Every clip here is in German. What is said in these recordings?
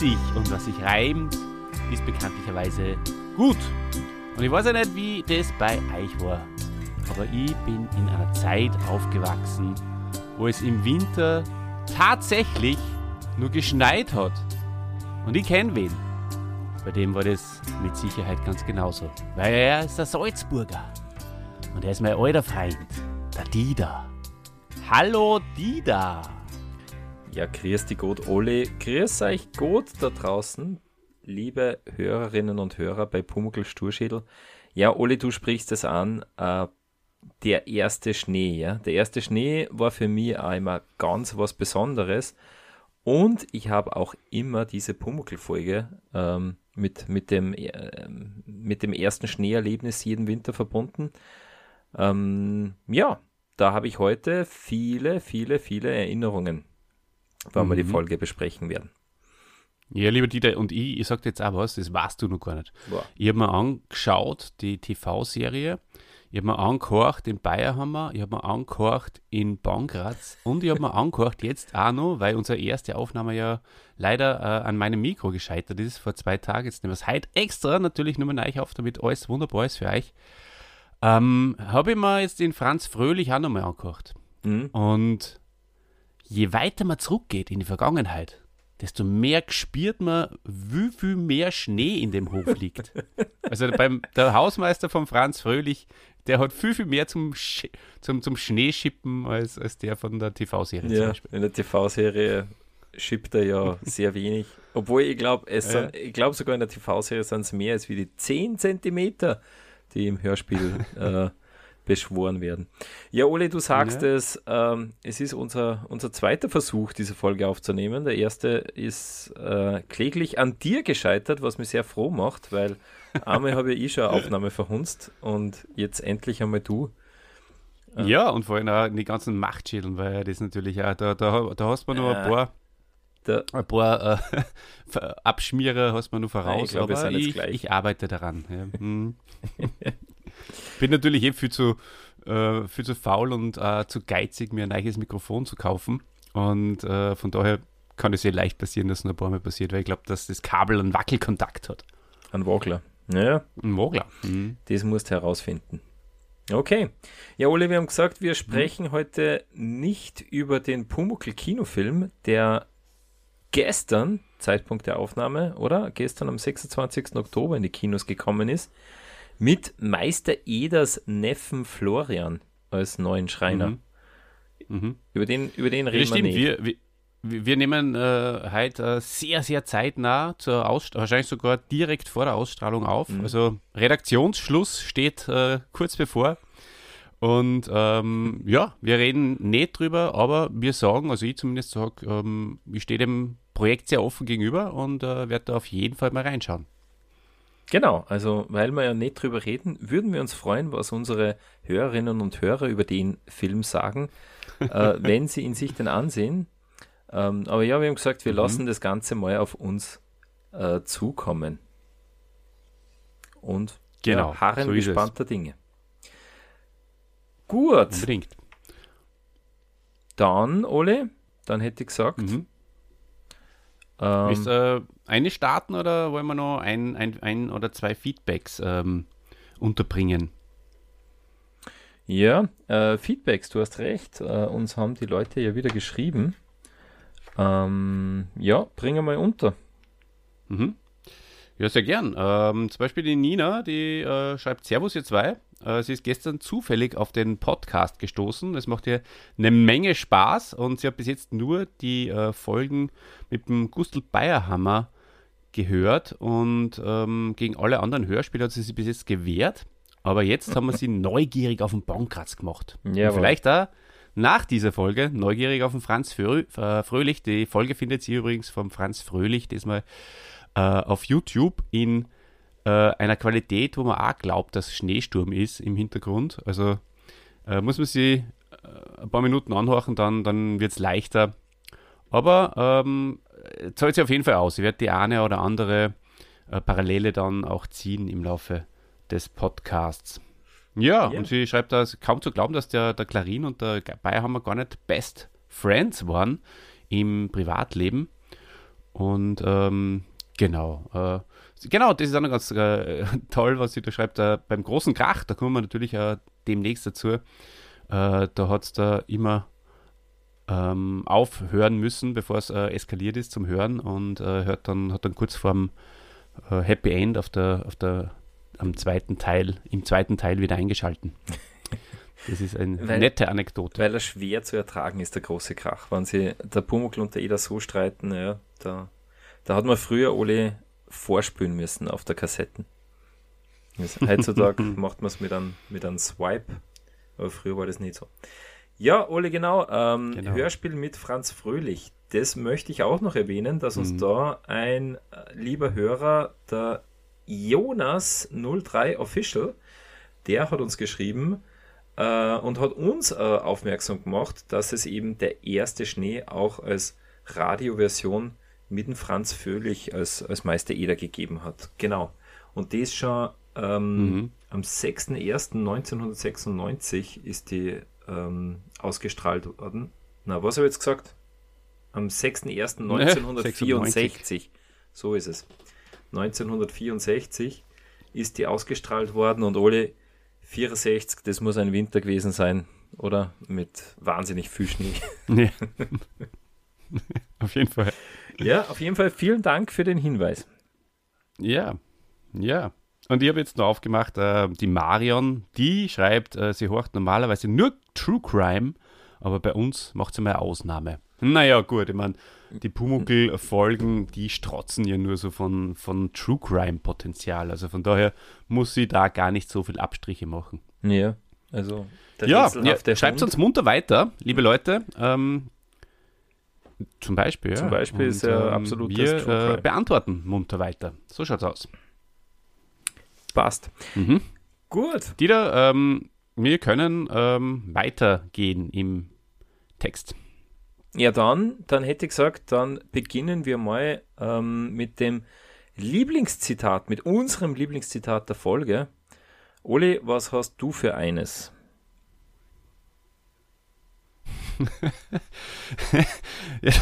sich und was sich reimt, ist bekanntlicherweise gut. Und ich weiß ja nicht, wie das bei euch war, aber ich bin in einer Zeit aufgewachsen, wo es im Winter tatsächlich nur geschneit hat. Und ich kenne wen. Bei dem war das mit Sicherheit ganz genauso. Weil er ist der Salzburger. Und er ist mein alter Freund, der Dida. Hallo Dida. Ja, grüß die Gott, Ole. Grüß euch Gott da draußen, liebe Hörerinnen und Hörer bei Pumuckl Sturschädel. Ja, Ole, du sprichst es an. Äh, der erste Schnee, ja. Der erste Schnee war für mich einmal ganz was Besonderes. Und ich habe auch immer diese Pumuckl-Folge ähm, mit, mit, dem, äh, mit dem ersten Schneeerlebnis jeden Winter verbunden. Ähm, ja, da habe ich heute viele, viele, viele Erinnerungen, wenn mhm. wir die mhm. Folge besprechen werden. Ja, lieber Dieter, und ich, ich sag dir jetzt auch was, das weißt du noch gar nicht. Boah. Ich habe mir angeschaut, die TV-Serie, ich habe mir angehört in Bayerhammer, ich habe mir angehört in Bankratz und ich habe mir angehört jetzt auch noch, weil unsere erste Aufnahme ja leider äh, an meinem Mikro gescheitert ist, vor zwei Tagen. Jetzt nehmen wir es heute extra natürlich nur mal neu auf, damit alles wunderbar ist für euch. Ähm, habe ich mir jetzt den Franz Fröhlich auch nochmal angehört. Mhm. Und je weiter man zurückgeht in die Vergangenheit, desto mehr spürt man, wie viel mehr Schnee in dem Hof liegt. also beim, der Hausmeister von Franz Fröhlich, der hat viel, viel mehr zum, Sch zum, zum Schneeschippen als, als der von der TV-Serie ja, In der TV-Serie schippt er ja sehr wenig. Obwohl ich glaube, ja. ich glaube sogar in der TV-Serie sind es mehr als wie die 10 Zentimeter die im Hörspiel äh, beschworen werden. Ja, Ole, du sagst ja. es, ähm, es ist unser, unser zweiter Versuch, diese Folge aufzunehmen. Der erste ist äh, kläglich an dir gescheitert, was mich sehr froh macht, weil einmal habe ich eh schon eine Aufnahme verhunzt und jetzt endlich einmal du. Äh, ja, und vor allem auch die ganzen Machtschädeln, weil das natürlich auch, da, da, da hast du noch ein paar der, ein paar äh, Abschmierer hast man nur voraus, ich glaub, aber ich, ich, arbeite daran. Ja. Hm. Bin natürlich eh viel zu, äh, viel zu faul und äh, zu geizig, mir ein neues Mikrofon zu kaufen. Und äh, von daher kann es sehr leicht passieren, dass es ein paar Mal passiert, weil ich glaube, dass das Kabel einen Wackelkontakt hat. Ein Wackler. Ja. Ein Wackler. Mhm. Das musst du herausfinden. Okay. Ja, Ole, wir haben gesagt, wir sprechen mhm. heute nicht über den Pumuckl-Kinofilm, der gestern, Zeitpunkt der Aufnahme, oder? Gestern am 26. Oktober in die Kinos gekommen ist, mit Meister Eders Neffen Florian als neuen Schreiner. Mhm. Mhm. Über, den, über den reden wir nicht. Wir, wir, wir nehmen äh, heute äh, sehr, sehr zeitnah, zur wahrscheinlich sogar direkt vor der Ausstrahlung auf. Mhm. Also Redaktionsschluss steht äh, kurz bevor. Und ähm, ja, wir reden nicht drüber, aber wir sagen, also ich zumindest sage, ähm, ich stehe dem Projekt sehr offen gegenüber und äh, werde da auf jeden Fall mal reinschauen. Genau, also weil wir ja nicht drüber reden, würden wir uns freuen, was unsere Hörerinnen und Hörer über den Film sagen, äh, wenn sie ihn sich denn ansehen. Ähm, aber ja, wir haben gesagt, wir mhm. lassen das Ganze mal auf uns äh, zukommen. Und genau, ja, harren so gespannter Dinge. Gut. Unbedingt. Dann, Ole, dann hätte ich gesagt. Mhm. Ähm, Willst du äh, eine starten oder wollen wir noch ein, ein, ein oder zwei Feedbacks ähm, unterbringen? Ja, äh, Feedbacks, du hast recht. Äh, uns haben die Leute ja wieder geschrieben. Ähm, ja, bringen wir unter. Mhm. Ja, sehr gern. Ähm, zum Beispiel die Nina, die äh, schreibt Servus, ihr zwei. Äh, sie ist gestern zufällig auf den Podcast gestoßen. Es macht ihr eine Menge Spaß und sie hat bis jetzt nur die äh, Folgen mit dem Gustl Bayerhammer gehört und ähm, gegen alle anderen Hörspiele hat sie sich bis jetzt gewehrt. Aber jetzt haben wir sie neugierig auf den Baumkratz gemacht. Vielleicht da nach dieser Folge neugierig auf den Franz Frö äh, Fröhlich. Die Folge findet sie übrigens vom Franz Fröhlich diesmal äh, auf YouTube in äh, einer Qualität, wo man auch glaubt, dass Schneesturm ist im Hintergrund. Also äh, muss man sie äh, ein paar Minuten anhorchen, dann, dann wird es leichter. Aber ähm, zahlt sich auf jeden Fall aus. Ich werde die eine oder andere äh, Parallele dann auch ziehen im Laufe des Podcasts. Ja, ja, und sie schreibt da, kaum zu glauben, dass der, der Clarin und der Bayerhammer gar nicht Best Friends waren im Privatleben. Und ähm, genau, äh, genau, das ist auch noch ganz äh, toll, was sie da schreibt. Äh, beim großen Krach, da kommen wir natürlich äh, demnächst dazu. Äh, da hat es da immer ähm, aufhören müssen, bevor es äh, eskaliert ist zum Hören und hört dann, hat dann kurz vorm Happy End auf der, auf der am zweiten Teil, im zweiten Teil wieder eingeschalten. Das ist eine weil, nette Anekdote. Weil er schwer zu ertragen ist, der große Krach. Wenn sie der Pumuckl und der Eda so streiten, ja, da, da hat man früher alle vorspülen müssen auf der Kassetten. Heutzutage macht man es mit einem, mit einem Swipe, aber früher war das nicht so. Ja, Ole, genau, ähm, genau. Hörspiel mit Franz Fröhlich. Das möchte ich auch noch erwähnen, dass uns mhm. da ein äh, lieber Hörer, der Jonas03 Official, der hat uns geschrieben äh, und hat uns äh, aufmerksam gemacht, dass es eben der erste Schnee auch als Radioversion mit dem Franz Vöhlich als, als Meister Eder gegeben hat. Genau. Und das schon ähm, mhm. am 6.1.1996 ist die ähm, ausgestrahlt worden. Na, was habe ich jetzt gesagt? Am 6.1.1964. so ist es. 1964 ist die ausgestrahlt worden und alle 64, das muss ein Winter gewesen sein, oder? Mit wahnsinnig viel Schnee. Nee. auf jeden Fall. Ja, auf jeden Fall vielen Dank für den Hinweis. Ja, ja. Und ich habe jetzt noch aufgemacht, äh, die Marion, die schreibt, äh, sie horcht normalerweise nur True Crime, aber bei uns macht sie mal eine Ausnahme. Naja, gut, ich meine, die Pumuckl-Folgen, die strotzen ja nur so von, von True Crime-Potenzial. Also von daher muss sie da gar nicht so viel Abstriche machen. Ja, also. ja, ja schreibt uns munter weiter, liebe Leute. Ähm, zum Beispiel, ja. Zum Beispiel Und, ist ja ähm, absolut Wir äh, beantworten munter weiter. So schaut's aus. Passt. Mhm. Gut. Dieter, ähm, wir können ähm, weitergehen im Text. Ja, dann, dann hätte ich gesagt, dann beginnen wir mal ähm, mit dem Lieblingszitat, mit unserem Lieblingszitat der Folge. Oli, was hast du für eines? ja,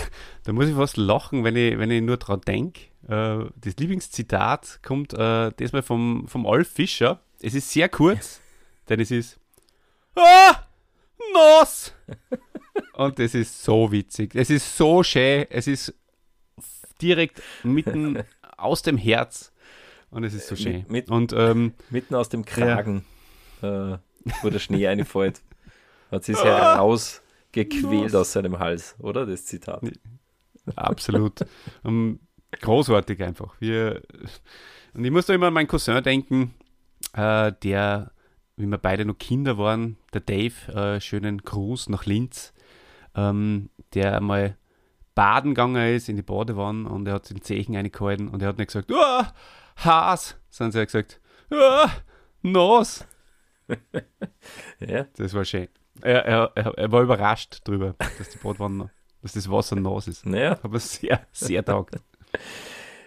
da muss ich fast lachen, wenn ich, wenn ich nur dran denke. Äh, das Lieblingszitat kommt äh, diesmal vom, vom Alf Fischer. Es ist sehr kurz, denn es ist Ah! Nass! Und es ist so witzig. Es ist so schön. Es ist direkt mitten aus dem Herz. Und es ist so schön. Mit, mit, und, ähm, mitten aus dem Kragen, ja. äh, wo der Schnee reinfällt. Hat sich herausgequält aus seinem Hals, oder? Das Zitat. Absolut. um, großartig einfach. Wir, und ich muss da immer an meinen Cousin denken, äh, der, wie wir beide noch Kinder waren, der Dave, äh, schönen Gruß nach Linz ähm, der einmal baden gegangen ist in die Badewanne und er hat den Zechen eingehalten und er hat nicht gesagt, oh, Haas, sondern er hat gesagt, oh, Nas. ja. Das war schön. Er, er, er, war überrascht darüber, dass die Badwanne, dass das Wasser nass ist. Naja. Aber sehr, sehr taugt.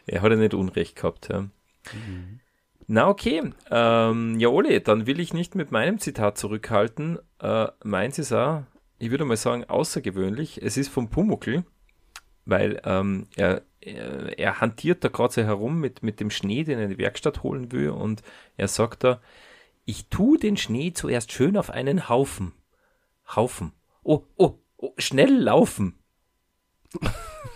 er hat ja nicht Unrecht gehabt. Ja. Mhm. Na okay, ähm, ja Ole, dann will ich nicht mit meinem Zitat zurückhalten. Äh, meins ist auch ich würde mal sagen, außergewöhnlich. Es ist vom Pumuckl, weil ähm, er, er, er, hantiert da gerade so herum mit, mit dem Schnee, den er in die Werkstatt holen will und er sagt da, ich tue den Schnee zuerst schön auf einen Haufen. Haufen. Oh, oh, oh schnell laufen.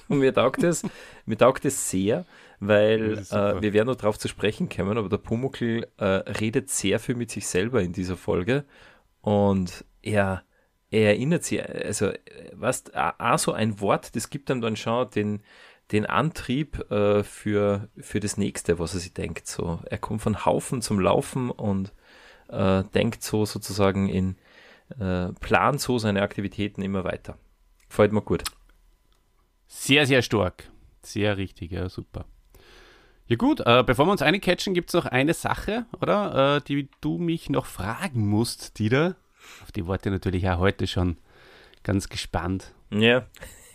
und mir taugt es, mir taugt es sehr, weil äh, wir werden noch darauf zu sprechen kommen, aber der Pumuckl äh, redet sehr viel mit sich selber in dieser Folge und er er erinnert sich, also was, auch so ein Wort, das gibt ihm dann schon den, den Antrieb äh, für, für das nächste, was er sich denkt. So, er kommt von Haufen zum Laufen und äh, denkt so sozusagen in, äh, plant so seine Aktivitäten immer weiter. Gefällt mir gut. Sehr, sehr stark. Sehr richtig, ja, super. Ja gut, äh, bevor wir uns eincatchen, gibt es noch eine Sache, oder? Äh, die du mich noch fragen musst, Dieter. Auf die Worte natürlich auch heute schon ganz gespannt. Ja.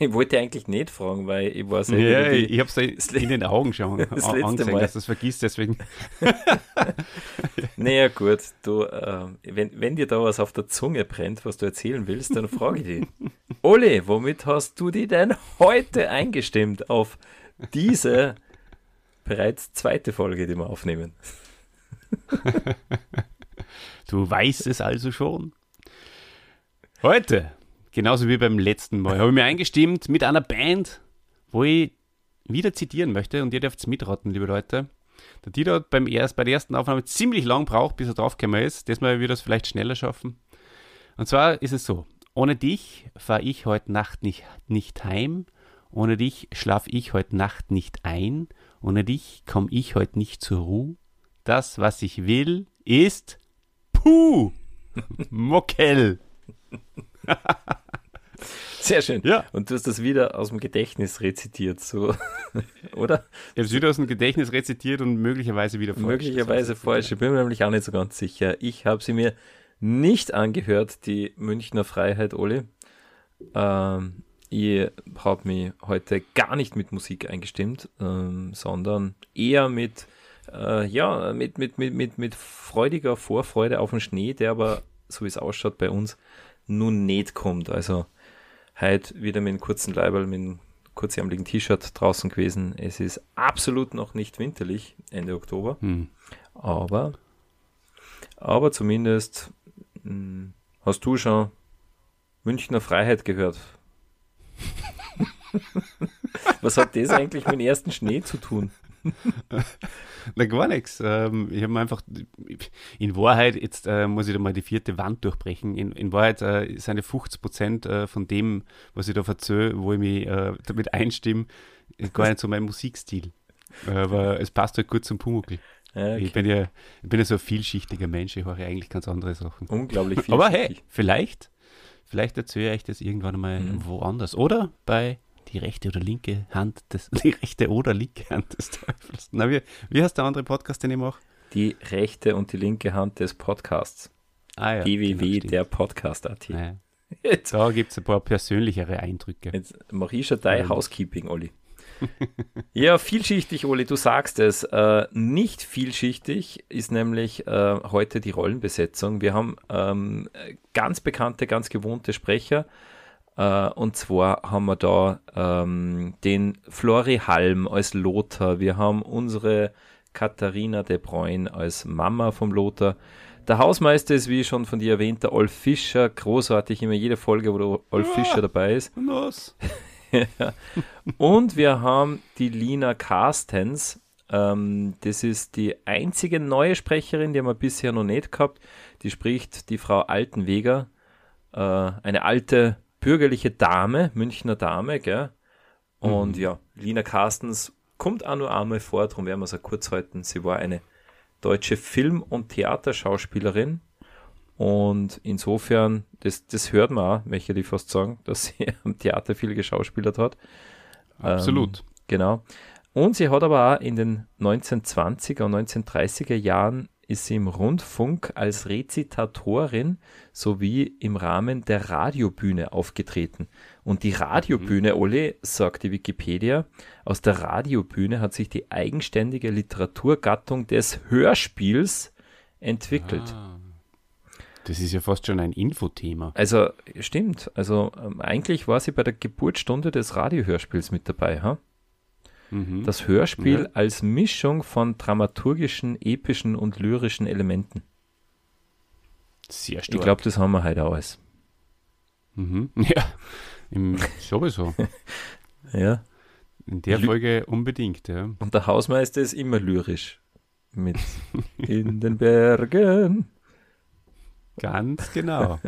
ich wollte eigentlich nicht fragen, weil ich weiß ja, ja ich, ich habe es in den Augen schon das angesehen, Mal. dass du es vergisst, deswegen. naja, gut, du, äh, wenn, wenn dir da was auf der Zunge brennt, was du erzählen willst, dann frage ich dich. Oli, womit hast du dich denn heute eingestimmt auf diese bereits zweite Folge, die wir aufnehmen? du weißt es also schon. Heute genauso wie beim letzten Mal, habe ich mir eingestimmt mit einer Band, wo ich wieder zitieren möchte und ihr dürft es mitraten, liebe Leute. Der Dieter beim erst, bei der ersten Aufnahme ziemlich lang braucht, bis er draufgekommen ist. Diesmal wird er es vielleicht schneller schaffen. Und zwar ist es so: Ohne dich fahre ich heute Nacht nicht, nicht heim. Ohne dich schlafe ich heute Nacht nicht ein. Ohne dich komme ich heute nicht zur Ruhe. Das, was ich will, ist Puh! Mockel! Sehr schön. Ja. Und du hast das wieder aus dem Gedächtnis rezitiert, so, oder? Ich habe es wieder aus dem Gedächtnis rezitiert und möglicherweise wieder falsch. Möglicherweise falsch. Ich bin mir nämlich auch nicht so ganz sicher. Ich habe sie mir nicht angehört, die Münchner Freiheit, Oli. Ähm, ich habe mich heute gar nicht mit Musik eingestimmt, ähm, sondern eher mit, äh, ja, mit, mit, mit, mit, mit freudiger Vorfreude auf den Schnee, der aber, so wie es ausschaut, bei uns nun nicht kommt. Also heute wieder mit einem kurzen Leiberl, mit einem kurzärmeligen T-Shirt draußen gewesen. Es ist absolut noch nicht winterlich, Ende Oktober. Hm. Aber, aber zumindest mh, hm, hast du schon Münchner Freiheit gehört. Was hat das eigentlich mit dem ersten Schnee zu tun? Na, gar nichts. Ähm, ich habe einfach, in Wahrheit, jetzt äh, muss ich da mal die vierte Wand durchbrechen. In, in Wahrheit äh, sind 50 Prozent äh, von dem, was ich da verzöge, wo ich mich äh, damit einstimme, gar nicht so mein Musikstil. Aber es passt halt gut zum Pumuckl. Ja, okay. ich, bin ja, ich bin ja so ein vielschichtiger Mensch, ich höre eigentlich ganz andere Sachen. Unglaublich vielschichtig. Aber hey, vielleicht, vielleicht erzähle ich das irgendwann mal mhm. woanders. Oder bei die rechte oder linke Hand des, die rechte oder linke Hand des Teufels. Na, wie, wie heißt der andere Podcast, den ich mache? Die rechte und die linke Hand des Podcasts. Ah ja. www, genau, der Podcast.at. Ah, ja. Da gibt es ein paar persönlichere Eindrücke. Jetzt mache ich schon dein Housekeeping, Olli. ja, vielschichtig, Oli, du sagst es. Äh, nicht vielschichtig ist nämlich äh, heute die Rollenbesetzung. Wir haben ähm, ganz bekannte, ganz gewohnte Sprecher. Äh, und zwar haben wir da ähm, den Flori Halm als Lothar. Wir haben unsere Katharina de Bruyne als Mama vom Lothar. Der Hausmeister ist, wie schon von dir erwähnt, der Olf Fischer. Großartig, immer jede Folge, wo der Olf ja, Fischer dabei ist. Ja. Und wir haben die Lina Carstens. Ähm, das ist die einzige neue Sprecherin, die haben wir bisher noch nicht gehabt. Die spricht die Frau Altenweger, äh, eine alte bürgerliche Dame, Münchner Dame, gell? Und mhm. ja, Lina Carstens kommt auch nur einmal vor, darum werden wir es auch kurz halten. Sie war eine deutsche Film- und Theaterschauspielerin. Und insofern, das, das hört man auch, möchte ich fast sagen, dass sie am Theater viel geschauspielert hat. Absolut. Ähm, genau. Und sie hat aber auch in den 1920er und 1930er Jahren ist sie im Rundfunk als Rezitatorin sowie im Rahmen der Radiobühne aufgetreten. Und die Radiobühne, mhm. Ole, sagt die Wikipedia, aus der Radiobühne hat sich die eigenständige Literaturgattung des Hörspiels entwickelt. Ah. Das ist ja fast schon ein Infothema. Also stimmt. Also ähm, eigentlich war sie bei der Geburtsstunde des Radiohörspiels mit dabei. Ha? Mhm. Das Hörspiel ja. als Mischung von dramaturgischen, epischen und lyrischen Elementen. Sehr stark. Ich glaube, das haben wir heute alles. Mhm. Ja, im, sowieso. ja. In der Folge unbedingt, ja. Und der Hausmeister ist immer lyrisch. Mit in den Bergen. Ganz genau.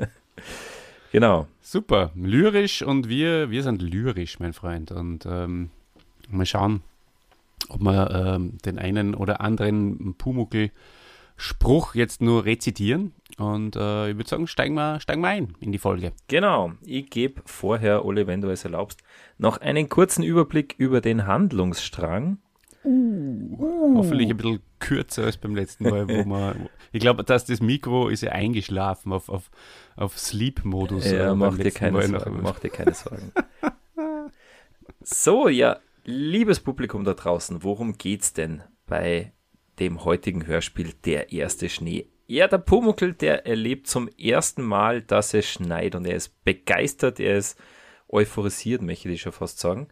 genau. Super. Lyrisch und wir, wir sind lyrisch, mein Freund. Und ähm, Mal schauen, ob wir ähm, den einen oder anderen Pumuckel-Spruch jetzt nur rezitieren. Und äh, ich würde sagen, steigen wir, steigen wir ein in die Folge. Genau. Ich gebe vorher, Ole, wenn du es erlaubst, noch einen kurzen Überblick über den Handlungsstrang. Uh. Hoffentlich ein bisschen kürzer als beim letzten Mal, wo man. ich glaube, dass das Mikro ist ja eingeschlafen auf, auf, auf Sleep-Modus. Ja, äh, mach dir, keine Sorgen, mach dir keine Sorgen. So, ja, liebes Publikum da draußen, worum geht's denn bei dem heutigen Hörspiel Der erste Schnee? Ja, der Pumuckl, der erlebt zum ersten Mal, dass es schneit und er ist begeistert, er ist euphorisiert, möchte ich schon fast sagen.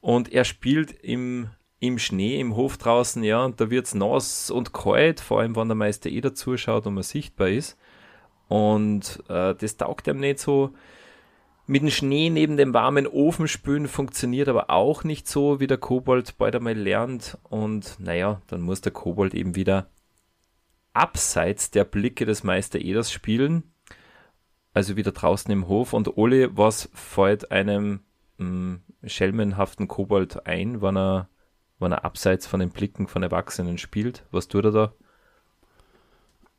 Und er spielt im, im Schnee im Hof draußen, ja, und da wird's nass und kalt, vor allem wenn der Meister eh zuschaut und man sichtbar ist. Und äh, das taugt ihm nicht so mit dem Schnee neben dem warmen Ofen spülen funktioniert aber auch nicht so, wie der Kobold bald einmal lernt. Und naja, dann muss der Kobold eben wieder abseits der Blicke des Meister Eders spielen. Also wieder draußen im Hof. Und Ole, was fällt einem mh, hm, schelmenhaften Kobold ein, wenn er, wenn er abseits von den Blicken von Erwachsenen spielt? Was tut er da?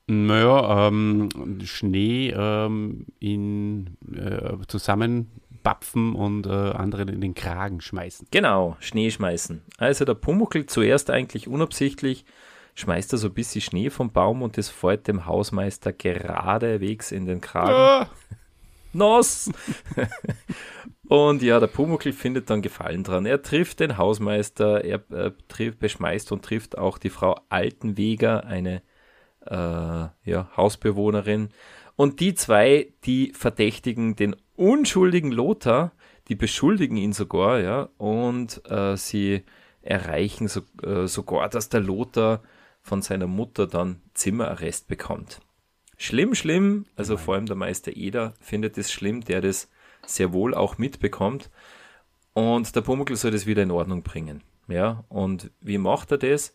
Naja, ähm, Schnee ähm, in äh, zusammenbapfen und äh, anderen in den Kragen schmeißen. Genau, Schnee schmeißen. Also der Pumuckl zuerst eigentlich unabsichtlich schmeißt er so ein bisschen Schnee vom Baum und das fällt dem Hausmeister geradewegs in den Kragen. Ah. Nass! und ja, der Pumuckl findet dann Gefallen dran. Er trifft den Hausmeister, er äh, trifft, beschmeißt und trifft auch die Frau Altenweger, eine äh, ja, Hausbewohnerin. Und die zwei, die verdächtigen den unschuldigen Lothar, die beschuldigen ihn sogar, ja, und äh, sie erreichen so, äh, sogar, dass der Lothar von seiner Mutter dann Zimmerarrest bekommt. Schlimm, schlimm, also Nein. vor allem der Meister Eder findet es schlimm, der das sehr wohl auch mitbekommt. Und der Pumuckl soll das wieder in Ordnung bringen. Ja, und wie macht er das?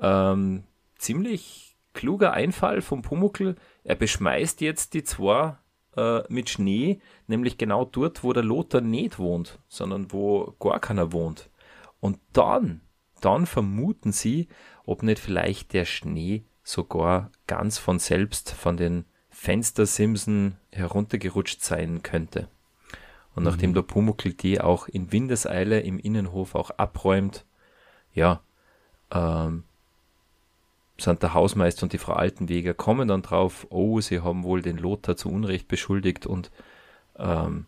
Ähm, ziemlich kluger Einfall vom Pumuckl. Er beschmeißt jetzt die zwei äh, mit Schnee, nämlich genau dort, wo der Lothar nicht wohnt, sondern wo gar keiner wohnt. Und dann, dann vermuten sie, ob nicht vielleicht der Schnee sogar ganz von selbst von den Fenstersimsen heruntergerutscht sein könnte. Und mhm. nachdem der Pumuckl die auch in Windeseile im Innenhof auch abräumt, ja, ähm, sind der Hausmeister und die Frau Altenweger kommen dann drauf, oh, sie haben wohl den Lothar zu Unrecht beschuldigt und ähm,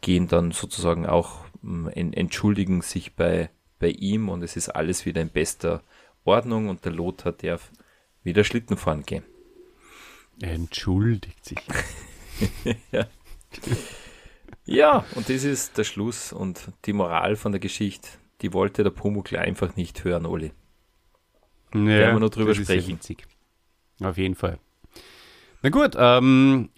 gehen dann sozusagen auch ähm, entschuldigen sich bei, bei ihm und es ist alles wieder in bester Ordnung und der Lothar darf wieder Schlitten fahren gehen. Entschuldigt sich. ja. ja, und das ist der Schluss und die Moral von der Geschichte. Die wollte der Pumuckl einfach nicht hören, Oli. Ja, werden wir noch drüber sprechen. Auf jeden Fall. Na gut, ähm,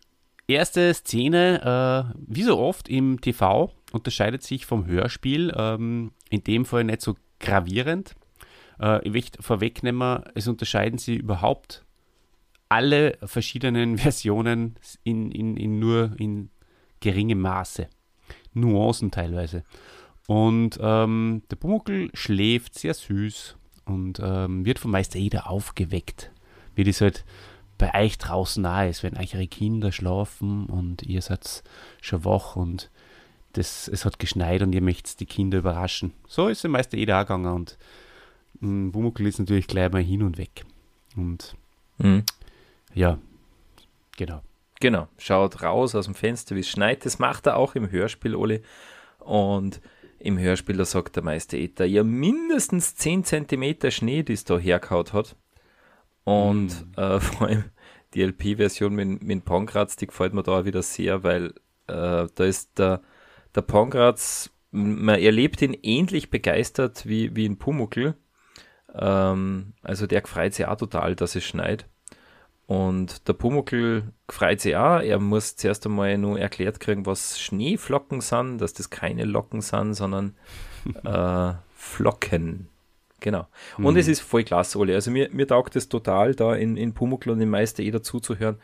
erste Szene, äh, wie so oft im TV, unterscheidet sich vom Hörspiel, ähm, in dem Fall nicht so gravierend. Äh, ich möchte vorwegnehmen, es unterscheiden sich überhaupt alle verschiedenen Versionen in, in, in nur in geringem Maße. Nuancen teilweise. Und ähm, der Pumuckl schläft sehr süß und ähm, wird vom Meister Eder aufgeweckt, wie das halt bei euch draußen nahe ist, wenn euch eure Kinder schlafen und ihr seid schon wach und das, es hat geschneit und ihr möchtet die Kinder überraschen. So ist der Meister Eder auch gegangen und ähm, Bumuckl ist natürlich gleich mal hin und weg. Und mhm. ja, genau. Genau, schaut raus aus dem Fenster, wie es schneit. Das macht er auch im Hörspiel, Oli. Und im Hörspiel, da sagt der Meister Ether, ja mindestens 10 cm Schnee, die es da hergehaut hat. Und mm. äh, vor allem die LP-Version mit, mit Pongratz, die gefällt mir da wieder sehr, weil äh, da ist der, der Pongratz, man erlebt ihn ähnlich begeistert wie, wie in Pumuckl. Ähm, also der freut sich auch total, dass es schneit. Und der Pumuckl freut sich auch. Er muss zuerst einmal nur erklärt kriegen, was Schneeflocken sind, dass das keine Locken sind, sondern äh, Flocken. Genau. Und mhm. es ist voll klasse, Ole. Also mir, mir taugt es total, da in, in Pumuckl und im Meister eh dazuzuhören,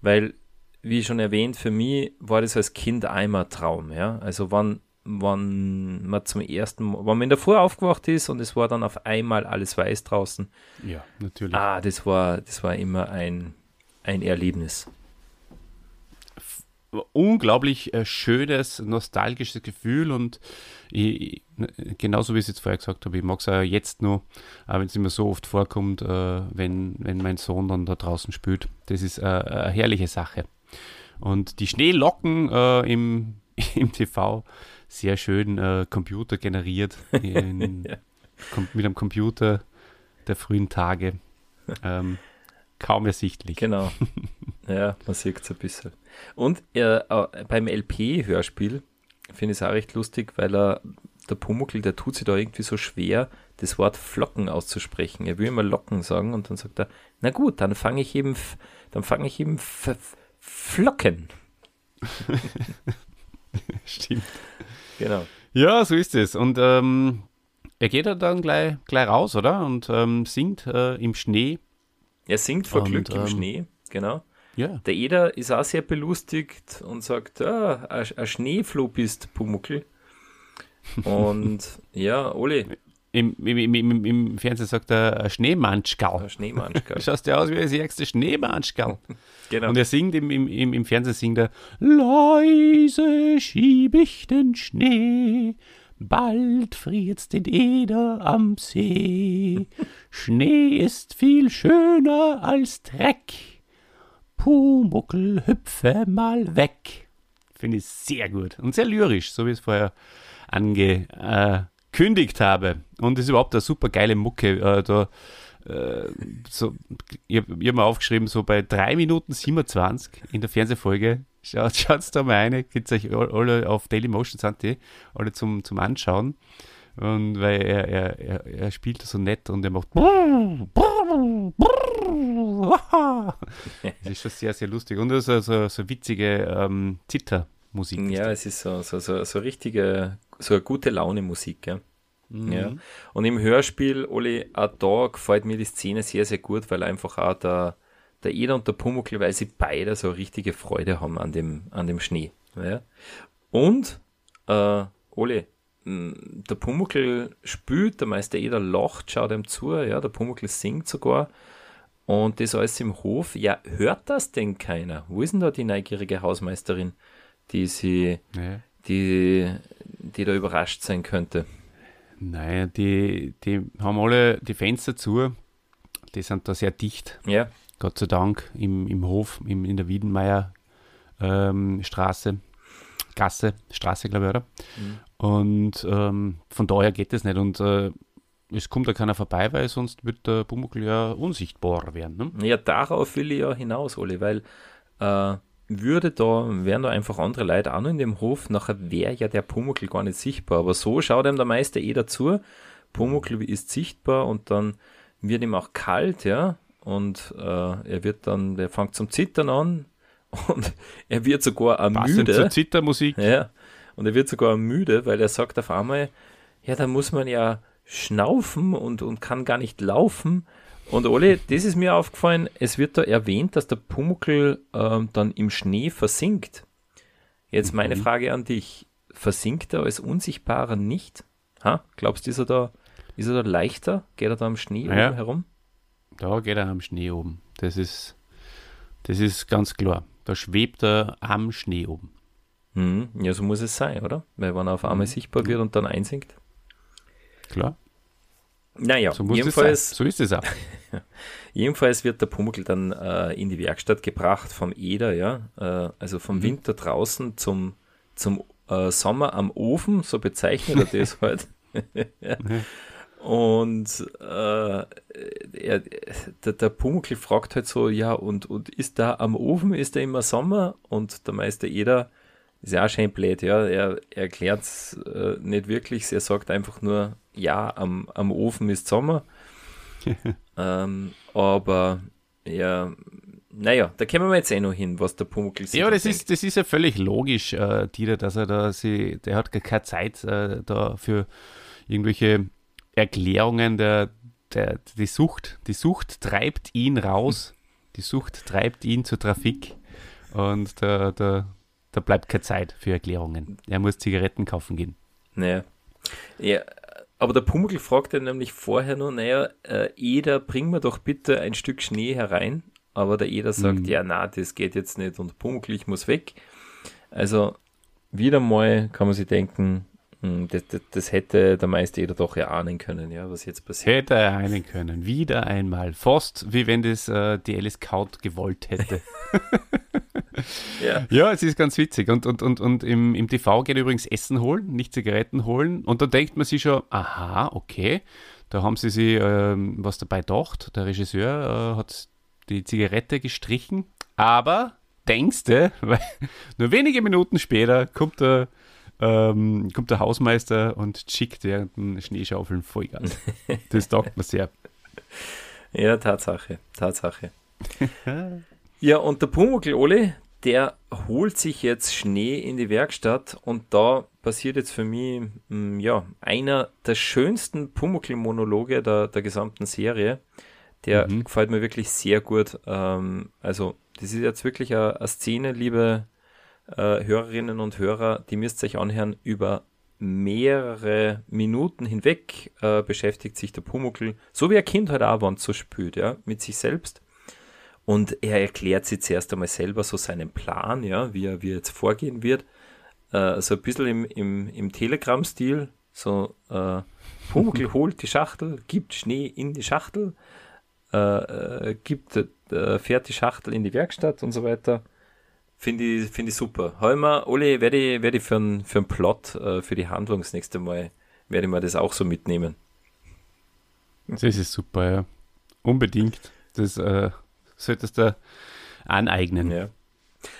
weil, wie schon erwähnt, für mich war das als Kind einmal Traum. Ja? Also wann, wann man zum ersten Mal, wann man in der Früh aufgewacht ist und es war dann auf einmal alles weiß draußen. Ja, natürlich. Ah, das war, das war immer ein, ein Erlebnis. Unglaublich äh, schönes, nostalgisches Gefühl und ich, genauso wie ich es jetzt vorher gesagt habe, ich mag es auch jetzt nur, wenn es immer so oft vorkommt, äh, wenn, wenn mein Sohn dann da draußen spielt. Das ist äh, eine herrliche Sache. Und die Schneelocken äh, im, im TV sehr schön äh, Computer generiert, in, ja. mit einem Computer der frühen Tage. Ähm, kaum ersichtlich. Genau. Ja, man sieht es ein bisschen. Und äh, beim LP-Hörspiel finde ich es auch recht lustig, weil er, der Pumuckl, der tut sich da irgendwie so schwer, das Wort Flocken auszusprechen. Er will immer Locken sagen und dann sagt er, na gut, dann fange ich eben, dann fange ich eben Flocken. Stimmt. Genau. Ja, so ist es. Und ähm, er geht dann gleich, gleich raus, oder? Und ähm, singt äh, im Schnee. Er singt vor und, Glück im ähm, Schnee, genau. Ja. Der Eder ist auch sehr belustigt und sagt, ah, ein Schneefloh bist, Pumuckl. Und ja, Oli. Im, im, im, Im Fernsehen sagt er Schneemannschkal. Schneemannschkal. Schaust du aus wie das ärgste Schneemannschkal. genau. Und er singt im, im, im Fernsehen singt er Leise schieb ich den Schnee, bald friert's den Eder am See. Schnee ist viel schöner als Dreck. Pumuckel, hüpfe mal weg. Finde ich sehr gut und sehr lyrisch, so wie es vorher angekündigt habe. Und es ist überhaupt eine super geile Mucke. Äh, da, äh, so, ich habe hab mir aufgeschrieben, so bei 3 Minuten 27 in der Fernsehfolge. Schaut, schaut da mal rein, geht euch alle auf Dailymotion.at, alle zum, zum Anschauen. Und weil er, er, er, er spielt so nett und er macht. das ist schon sehr, sehr lustig. Und so, so, so witzige ähm, Zittermusik. Ja, es ist so, so, so, so richtige, so eine gute Laune-Musik. Ja. Mhm. ja. Und im Hörspiel, Oli, auch da gefällt mir die Szene sehr, sehr gut, weil einfach auch der, der Eder und der Pumuckl, weil sie beide so richtige Freude haben an dem, an dem Schnee. Ja. Und, äh, Oli, der Pumuckl spült, der Meister Eder lacht, schaut ihm zu, ja, der Pumuckl singt sogar. Und das alles im Hof. Ja, hört das denn keiner? Wo ist denn da die neugierige Hausmeisterin, die sie, nee. die, die da überrascht sein könnte? Nein, die, die haben alle die Fenster zu. Die sind da sehr dicht. Ja. Gott sei Dank im, im Hof, im, in der Wiedenmeier ähm, Straße. Gasse, Straße, glaube ich, oder? Mhm. Und ähm, von daher geht es nicht. Und äh, es kommt da keiner vorbei, weil sonst wird der Pumuckl ja unsichtbar werden. Ne? Ja, darauf will ich ja hinaus, Oli, weil äh, würde da, wären da einfach andere Leute auch noch in dem Hof, nachher wäre ja der Pumuckl gar nicht sichtbar. Aber so schaut ihm der Meister eh dazu. Pumuckl ist sichtbar und dann wird ihm auch kalt, ja. Und äh, er wird dann, der fängt zum Zittern an und er wird sogar müde. zur Zittermusik. Ja. Und er wird sogar müde, weil er sagt auf einmal, ja, da muss man ja schnaufen und, und kann gar nicht laufen. Und Ole, das ist mir aufgefallen, es wird da erwähnt, dass der Pumuckl äh, dann im Schnee versinkt. Jetzt meine mhm. Frage an dich, versinkt er als Unsichtbarer nicht? Ha? Glaubst du, ist er da, ist er da leichter? Geht er da am Schnee ja. oben herum? Da geht er am Schnee oben. Das ist, das ist ganz klar. Da schwebt er am Schnee oben. Mhm. Ja, so muss es sein, oder? Weil wenn er auf einmal mhm. sichtbar wird und dann einsinkt. Klar. Naja, so jedenfalls, so ist es auch. jedenfalls wird der Pumuckl dann äh, in die Werkstatt gebracht vom Eder, ja, äh, also vom mhm. Winter draußen zum, zum äh, Sommer am Ofen, so bezeichnet er das halt. ja. Und äh, er, der, der Pumuckl fragt halt so, ja, und, und ist da am Ofen, ist da immer Sommer? Und der Meister Eder ist ja auch schön blöd, ja. Er, er erklärt es äh, nicht wirklich, er sagt einfach nur, ja, am, am Ofen ist Sommer. ähm, aber ja, naja, da kommen wir jetzt eh noch hin, was der Pumuckl sieht. Ja, das ist, das ist ja völlig logisch, äh, Dieter, dass er da, sie, der hat gar keine Zeit äh, da für irgendwelche Erklärungen der, der, die Sucht. Die Sucht treibt ihn raus, die Sucht treibt ihn zur Trafik und der, der, da bleibt keine Zeit für Erklärungen. Er muss Zigaretten kaufen gehen. Naja. Ja, aber der Pumuckl fragt ja nämlich vorher nur, naja, äh, Eder, bring mir doch bitte ein Stück Schnee herein. Aber der Eder sagt, mhm. ja, na, das geht jetzt nicht und Pumuckl, ich muss weg. Also, wieder mal kann man sich denken, hm, das, das, das, hätte der Meister Eder doch erahnen können, ja, was jetzt passiert. Hätte er ahnen können, wieder einmal. Fast wie wenn das äh, die Alice Kaut gewollt hätte. ja. ja, es ist ganz witzig. Und, und, und, und im, im TV geht übrigens Essen holen, nicht Zigaretten holen. Und da denkt man sich schon, aha, okay, da haben sie sich ähm, was dabei gedacht. Der Regisseur äh, hat die Zigarette gestrichen. Aber denkst du, weil nur wenige Minuten später kommt der, ähm, kommt der Hausmeister und schickt während den Schneeschaufeln Vollgas. Das taugt mir sehr. Ja, Tatsache, Tatsache. Ja, und der Pumuckl Ole, der holt sich jetzt Schnee in die Werkstatt und da passiert jetzt für mich mm, ja, einer der schönsten Pumuckl-Monologe der, der gesamten Serie. Der mhm. gefällt mir wirklich sehr gut. Ähm, also, das ist jetzt wirklich eine, eine Szene, liebe äh, Hörerinnen und Hörer, die müsst ihr euch anhören. Über mehrere Minuten hinweg äh, beschäftigt sich der Pumuckl, so wie ein Kind halt auch, wenn so spürt, ja, mit sich selbst und er erklärt sich zuerst einmal selber so seinen Plan, ja, wie er, wie er jetzt vorgehen wird. Äh, so ein bisschen im, im, im Telegram-Stil. So, äh, Pumuckl holt die Schachtel, gibt Schnee in die Schachtel, äh, äh, gibt, äh, fährt die Schachtel in die Werkstatt und so weiter. Finde ich, find ich super. Holmer, Oli, werde ich, werd ich für einen für Plot, äh, für die Handlung das nächste Mal, werde ich mir das auch so mitnehmen. Das ist super, ja. Unbedingt. Das, äh, solltest du aneignen. Ja.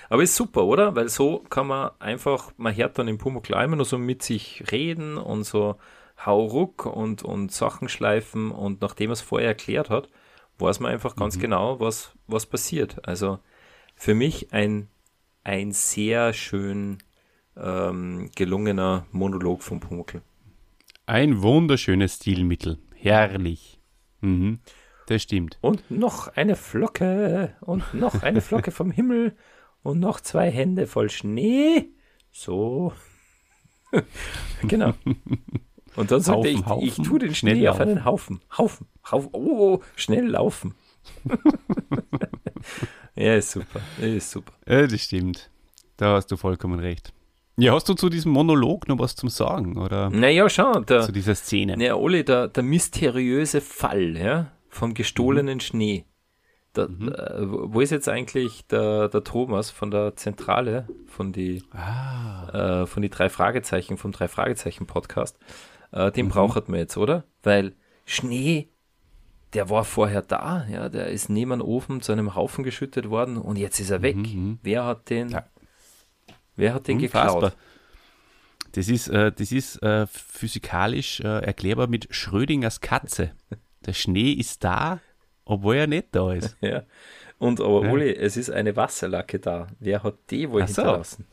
Aber ist super, oder? Weil so kann man einfach, man hört dann im Pumuckl immer nur so mit sich reden und so Hauruck und, und Sachen schleifen und nachdem er es vorher erklärt hat, weiß man einfach ganz mhm. genau, was, was passiert. Also für mich ein, ein sehr schön ähm, gelungener Monolog vom Pumuckl. Ein wunderschönes Stilmittel. Herrlich. Mhm. Das stimmt. Und noch eine Flocke und noch eine Flocke vom Himmel und noch zwei Hände voll Schnee. So. genau. Und dann sagte ich, Haufen, ich tue den Schnee auf einen Haufen. Haufen. Haufen. Oh, schnell laufen. ja, ist super. Ist super. Ja, das stimmt. Da hast du vollkommen recht. Ja, hast du zu diesem Monolog noch was zum Sagen? Oder naja, schon. Der, zu dieser Szene. Naja, Oli, der, der mysteriöse Fall, ja vom gestohlenen mhm. Schnee. Da, mhm. äh, wo ist jetzt eigentlich der, der Thomas von der Zentrale von die, ah. äh, von die drei Fragezeichen, vom drei Fragezeichen Podcast? Äh, den mhm. braucht man jetzt, oder? Weil Schnee, der war vorher da, ja, der ist neben dem Ofen zu einem Haufen geschüttet worden und jetzt ist er weg. Mhm. mhm. Wer hat den, ja. wer hat den Unfassbar. geklaut? Das ist, äh, das ist äh, physikalisch äh, erklärbar mit Schrödingers Katze. Der Schnee ist da, obwohl er nicht da ist. ja. Und aber ja. Uli, es ist eine Wasserlacke da. Wer hat die wohl Ach hinterlassen?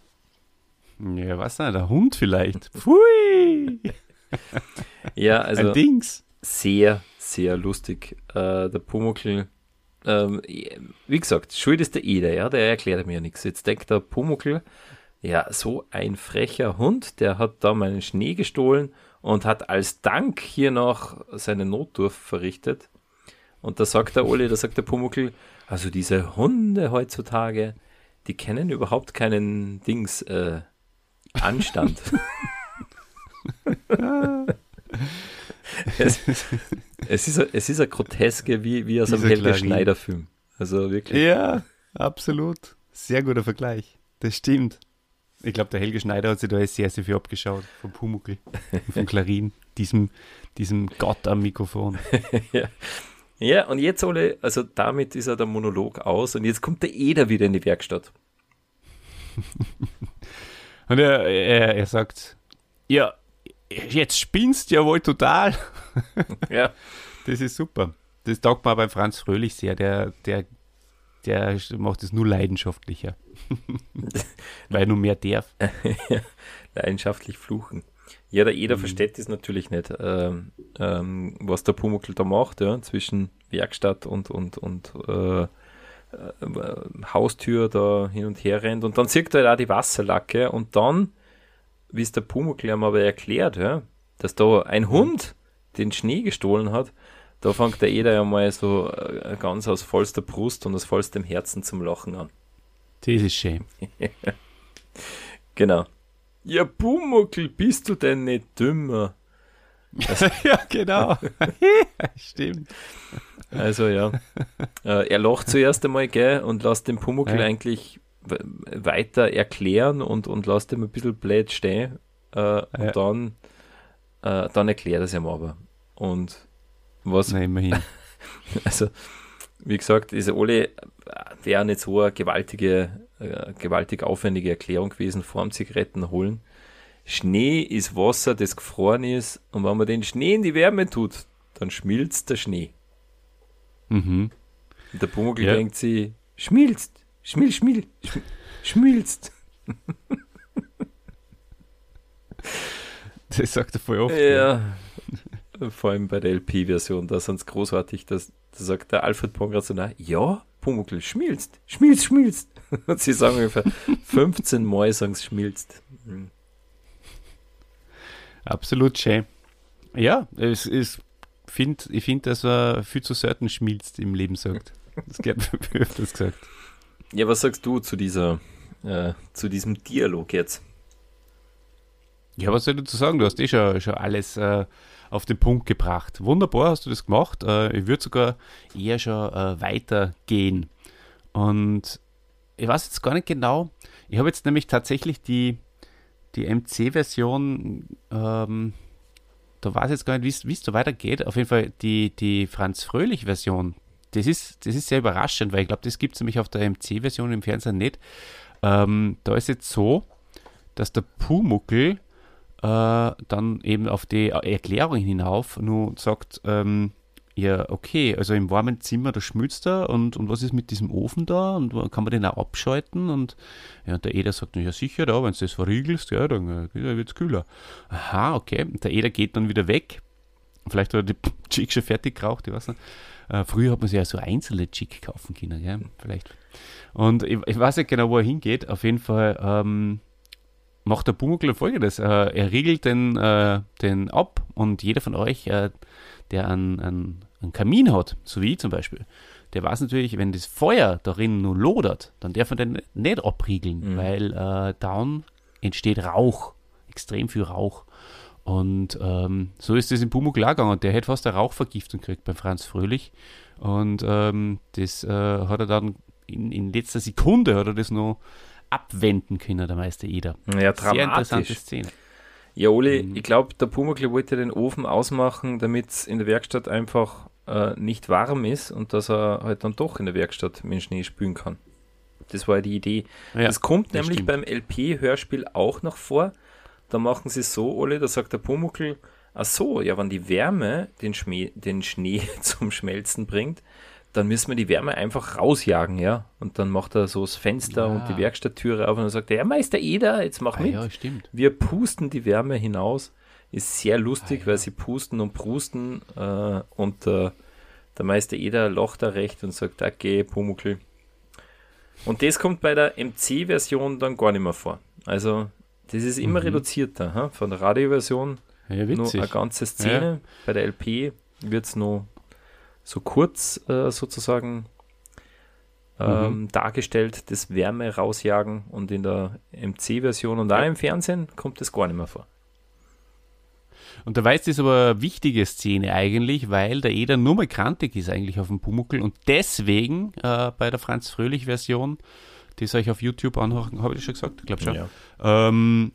Ja, was nicht, der Hund vielleicht. Pfui! ja, also Ein Dings. sehr, sehr lustig. Äh, der Pumuckl, ähm, wie gesagt, schuld ist der Eder, ja, der erklärt mir ja nichts. Jetzt denkt der Pumuckl, ja, so ein frecher Hund, der hat da meinen Schnee gestohlen und hat als Dank hier noch seine Notdurf verrichtet. Und da sagt der Oli, da sagt der Pumuckl, also diese Hunde heutzutage, die kennen überhaupt keinen Dings äh, Anstand. es, es, ist, es ist eine Groteske wie, wie aus einem Helge Schneider-Film. Also wirklich. Ja, absolut. Sehr guter Vergleich. Das stimmt. Ich glaube, der Helge Schneider hat sich da sehr, sehr viel abgeschaut vom Pumuckl, vom Klarin, diesem, diesem Gott am Mikrofon. ja. ja, und jetzt, Ole, also damit ist er der Monolog aus und jetzt kommt der Eder wieder in die Werkstatt. und er, er, er sagt, ja, jetzt spinnst du ja wohl total. ja. Das ist super. Das taugt mir bei Franz Fröhlich sehr. Der, der der macht es nur leidenschaftlicher. Weil nur mehr darf. Leidenschaftlich fluchen. Ja, der Eder mhm. versteht das natürlich nicht, ähm, ähm, was der Pumuckl da macht, ja, zwischen Werkstatt und, und, und äh, äh, Haustür da hin und her rennt. Und dann sieht er da die Wasserlacke und dann, wie es der Pumuckl ihm aber erklärt, ja, dass da ein mhm. Hund den Schnee gestohlen hat, da fängt der Eder ja mal so äh, ganz aus vollster Brust und aus vollstem Herzen zum Lachen an. Das ist schön. genau. Ja, Pumuckl, bist du denn nicht dümmer? Also, ja, genau. Stimmt. Also ja. Äh, er lacht zuerst einmal, gell, und lässt den Pumuckl ja. eigentlich weiter erklären und, und lass dem ein bisschen blöd stehen äh, ja. und dann, äh, dann erklärt er es ihm aber. Und was. Na, immerhin. also, wie gesagt, diese alle wäre nicht so eine gewaltige, äh, gewaltig aufwendige Erklärung gewesen vorm Zigaretten holen. Schnee ist Wasser, das gefroren ist, und wenn man den Schnee in die Wärme tut, dann schmilzt der Schnee. Mhm. Und der Pumuckl ja. denkt sich, schmilzt, schmil, schmil, schmilzt. Das sagt er voll oft. Ja. ja. Vor allem bei der LP-Version, da sind es großartig, dass da sagt der Alfred Pongratz ja, Pumuckl, schmilzt, schmilzt, schmilzt. Und sie sagen ungefähr 15 Mal sagen es schmilzt. Mhm. Absolut schön. Ja, es ist, find, ich finde, dass er viel zu selten schmilzt im Leben sagt. Das gehört mir öfters gesagt. Ja, was sagst du zu dieser, äh, zu diesem Dialog jetzt? Ja, was soll ich dazu sagen? Du hast eh schon, schon alles äh, auf den Punkt gebracht. Wunderbar hast du das gemacht. Äh, ich würde sogar eher schon äh, weitergehen. Und ich weiß jetzt gar nicht genau. Ich habe jetzt nämlich tatsächlich die, die MC-Version, ähm, da weiß ich jetzt gar nicht, wie es so weitergeht. Auf jeden Fall die, die Franz Fröhlich-Version. Das ist, das ist sehr überraschend, weil ich glaube, das gibt es nämlich auf der MC-Version im Fernsehen nicht. Ähm, da ist jetzt so, dass der Pumuckel äh, dann eben auf die Erklärung hinauf nur sagt, ähm, ja, okay, also im warmen Zimmer, da schmilzt er und, und was ist mit diesem Ofen da und kann man den auch abschalten und ja, der Eder sagt, ja sicher, da, wenn du das verriegelst, ja, dann äh, wird es kühler. Aha, okay, der Eder geht dann wieder weg, vielleicht hat er die Chick schon fertig geraucht, ich weiß nicht. Äh, früher hat man sich ja so einzelne Chick kaufen können, gell? vielleicht. Und ich, ich, weiß nicht genau, wo er hingeht, auf jeden Fall ähm, macht der Pumuckl folgendes. Äh, er riegelt den, äh, den ab und jeder von euch, äh, der einen, einen, einen, Kamin hat, so wie ich zum Beispiel, der weiß natürlich, wenn das Feuer darin nur lodert, dann darf man den nicht abriegeln, mhm. weil äh, dann entsteht Rauch, extrem viel Rauch. Und ähm, so ist es im Pumuckl auch gegangen. Der hätte fast eine Rauchvergiftung gekriegt bei Franz Fröhlich. Und ähm, das äh, hat er dann in, in letzter Sekunde hat er das noch abwenden können, der Meister Eder. Ja, dramatisch. Sehr interessante Szene. Ja, Oli, mhm. ich glaube, der Pumuckl wollte den Ofen ausmachen, damit es in der Werkstatt einfach äh, nicht warm ist und dass er halt dann doch in der Werkstatt mit Schnee spülen kann. Das war die Idee. Ja, das kommt das nämlich stimmt. beim LP-Hörspiel auch noch vor. Da machen sie es so, Oli, da sagt der Pumuckl, ach so, ja, wenn die Wärme den, Schmäh, den Schnee zum Schmelzen bringt, dann müssen wir die Wärme einfach rausjagen, ja. Und dann macht er so das Fenster ja. und die Werkstatttüre auf und dann sagt er, ja, Meister Eder, jetzt mach ah, mit. Ja, stimmt. Wir pusten die Wärme hinaus. Ist sehr lustig, ah, ja. weil sie pusten und prusten äh, und äh, der Meister Eder lacht da recht und sagt, okay, Pumuckl. Und das kommt bei der MC-Version dann gar nicht mehr vor. Also, das ist immer mhm. reduzierter. Ha? Von der Radioversion ja, nur eine ganze Szene. Bei der LP wird es noch so kurz äh, sozusagen ähm, mhm. dargestellt, das Wärme rausjagen und in der MC-Version und auch im Fernsehen kommt das gar nicht mehr vor. Und da weiß das aber eine wichtige Szene eigentlich, weil der Eder nur mal krantig ist eigentlich auf dem Pumuckel und deswegen äh, bei der Franz Fröhlich-Version, die soll ich auf YouTube anhören, habe ich das schon gesagt? Ich glaube schon. Ja. Ähm,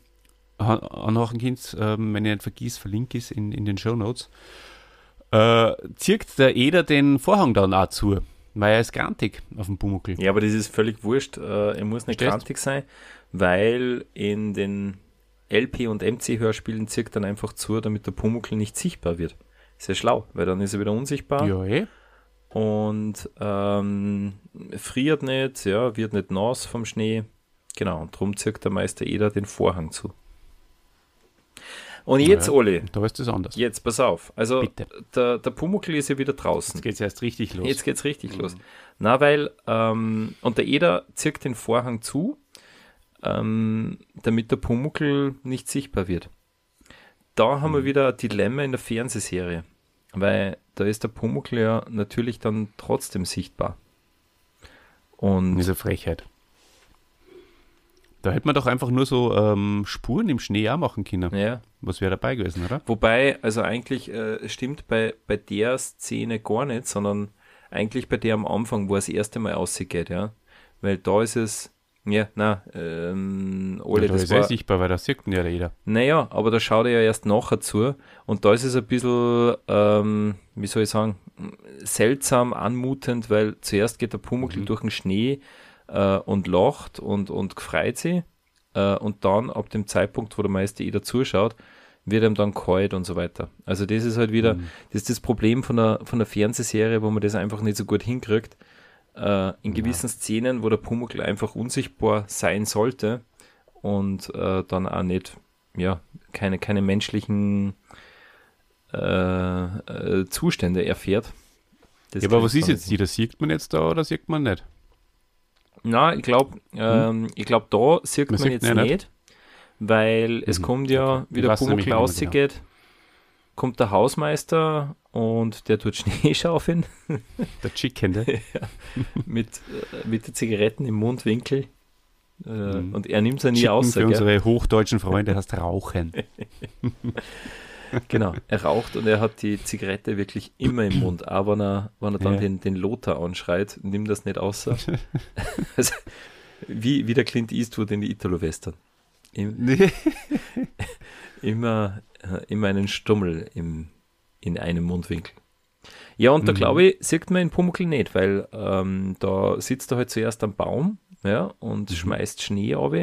anhören Kind, ähm, wenn ich nicht vergisst, verlinke ich es in, in den Show Notes äh, zirkt der Eder den Vorhang dann auch zu, weil er ist grantig auf dem Pumuckl. Ja, aber das ist völlig wurscht. Äh, er muss nicht Stehst? grantig sein, weil in den LP- und MC-Hörspielen zirkt dann einfach zu, damit der Pumuckl nicht sichtbar wird. Sehr schlau, weil dann ist er wieder unsichtbar. Ja, eh. Und ähm, friert nicht, ja, wird nicht nass vom Schnee. Genau, und darum zirkt der Meister Eder den Vorhang zu. Und jetzt, ja, Oli. Da ist das anders. Jetzt, pass auf. Also, Bitte. der, der Pumuckl ist ja wieder draußen. Jetzt geht es erst richtig los. Jetzt geht es richtig mhm. los. Na, weil, ähm, und der Eder zirkt den Vorhang zu, ähm, damit der Pumuckl nicht sichtbar wird. Da haben mhm. wir wieder ein Dilemma in der Fernsehserie. Weil da ist der Pumuckl ja natürlich dann trotzdem sichtbar. Und. Diese Frechheit. Da hätte man doch einfach nur so ähm, Spuren im Schnee auch machen können. Ja. Was wäre dabei gewesen, oder? Wobei, also eigentlich äh, stimmt bei, bei der Szene gar nicht, sondern eigentlich bei der am Anfang, wo es das erste Mal ausgeht, ja. Weil da ist es Ja, na, ähm, Ole, ja, da das ist war, sichtbar, weil das sieht ja jeder. Naja, aber da schaut er ja erst nachher zu und da ist es ein bisschen, ähm, wie soll ich sagen, seltsam anmutend, weil zuerst geht der Pumuckl mhm. durch den Schnee äh, und lacht und, und gefreut sich äh, und dann ab dem Zeitpunkt, wo der Meister Eder zuschaut, wird ihm dann kalt und so weiter. Also das ist halt wieder, mhm. das ist das Problem von der, von der Fernsehserie, wo man das einfach nicht so gut hinkriegt äh, in gewissen ja. Szenen, wo der Pumuckl einfach unsichtbar sein sollte und äh, dann auch nicht, ja, keine, keine menschlichen äh, äh Zustände erfährt. Das ja, aber was ist jetzt die? Das sieht man jetzt da oder sieht man nicht? Na, ich glaube, hm? ähm, ich glaube, da sieht man, man sieht jetzt nicht, nicht, weil mhm. es kommt ja, wie der Pumuckl rausgeht, genau. kommt der Hausmeister und der tut Schnee schaufeln. Der Chicken, ne? ja, mit, äh, mit den Zigaretten im Mundwinkel. Äh, mhm. Und er nimmt sie nie Chicken aus. Für gell? unsere hochdeutschen Freunde heißt Rauchen. genau, er raucht und er hat die Zigarette wirklich immer im Mund. Aber wenn er, wenn er dann ja. den, den Lothar anschreit, nimmt das nicht aus. also, wie, wie der Clint Eastwood in die Italo-Western. Im, immer, äh, immer einen Stummel im, in einem Mundwinkel. Ja, und da mhm. glaube ich, sieht man in Pumuckl nicht, weil ähm, da sitzt er halt zuerst am Baum ja, und mhm. schmeißt Schnee ab.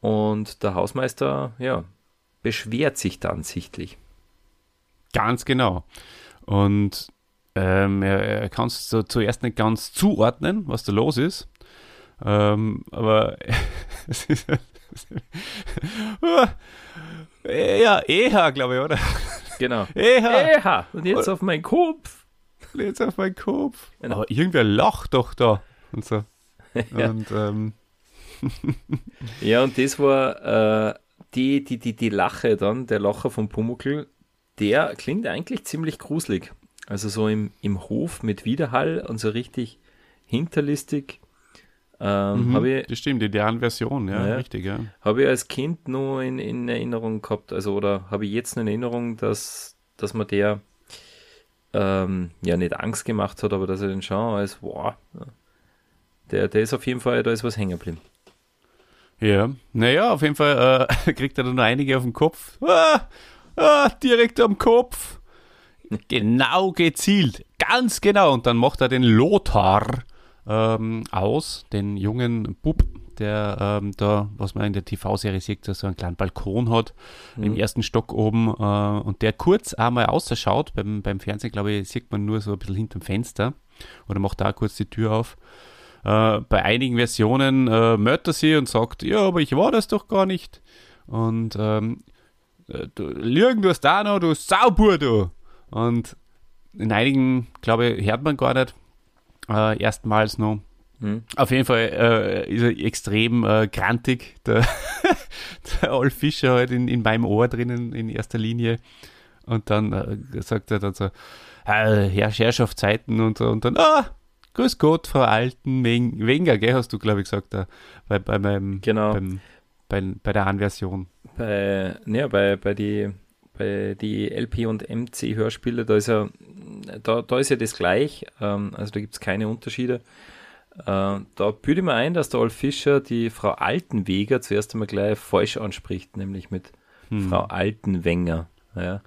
Und der Hausmeister, ja, beschwert sich dann sichtlich. Ganz genau. Und ähm, er, er kann es so zuerst nicht ganz zuordnen, was da los ist. Ähm, aber es ist. ja, eher, glaube ich, oder? Genau. Eha. Eha. Und jetzt auf meinen Kopf. Jetzt auf meinen Kopf. Genau. Aber irgendwer lacht doch da. Und so. ja. Und, ähm. ja, und das war äh, die, die, die, die Lache dann, der Lacher von Pumuckl, der klingt eigentlich ziemlich gruselig. Also so im, im Hof mit Widerhall und so richtig hinterlistig. Ähm, mhm, ich, das stimmt, die deren Version, ja, ja richtig, ja. Habe ich als Kind nur in, in Erinnerung gehabt, also oder habe ich jetzt in Erinnerung, dass, dass man der ähm, ja nicht Angst gemacht hat, aber dass er den schon als, wow, der, der ist auf jeden Fall, da ist was hängen geblieben. Ja, naja, auf jeden Fall äh, kriegt er dann noch einige auf den Kopf. Ah, ah, direkt am Kopf. Genau gezielt, ganz genau. Und dann macht er den Lothar ähm, aus, den jungen Bub, der ähm, da, was man in der TV-Serie sieht, so einen kleinen Balkon hat, mhm. im ersten Stock oben äh, und der kurz einmal ausschaut. Beim, beim Fernsehen, glaube ich, sieht man nur so ein bisschen hinterm Fenster oder macht da kurz die Tür auf. Äh, bei einigen Versionen äh, mört er sie und sagt, ja, aber ich war das doch gar nicht. Und ähm, äh, du, Lügen, du hast da noch, du Saubur, du. Und in einigen, glaube ich, hört man gar nicht äh, erstmals noch. Mhm. Auf jeden Fall äh, ist er extrem äh, grantig, der, der Olf Fischer halt in, in meinem Ohr drinnen in erster Linie. Und dann äh, sagt er dann so, äh, Herrschaftszeiten und so. Und dann, ah, grüß Gott, Frau Alten Wenger, gell, hast du, glaube ich, gesagt, da, bei, bei meinem, genau. beim, bei, bei der Anversion. Bei, ja, bei, bei die bei die LP und MC Hörspiele, da ist ja, da, da ist ja das gleich, ähm, also da gibt es keine Unterschiede. Äh, da büte ich mir ein, dass der Olf Fischer die Frau Altenweger zuerst einmal gleich falsch anspricht, nämlich mit hm. Frau Altenwenger. Ja.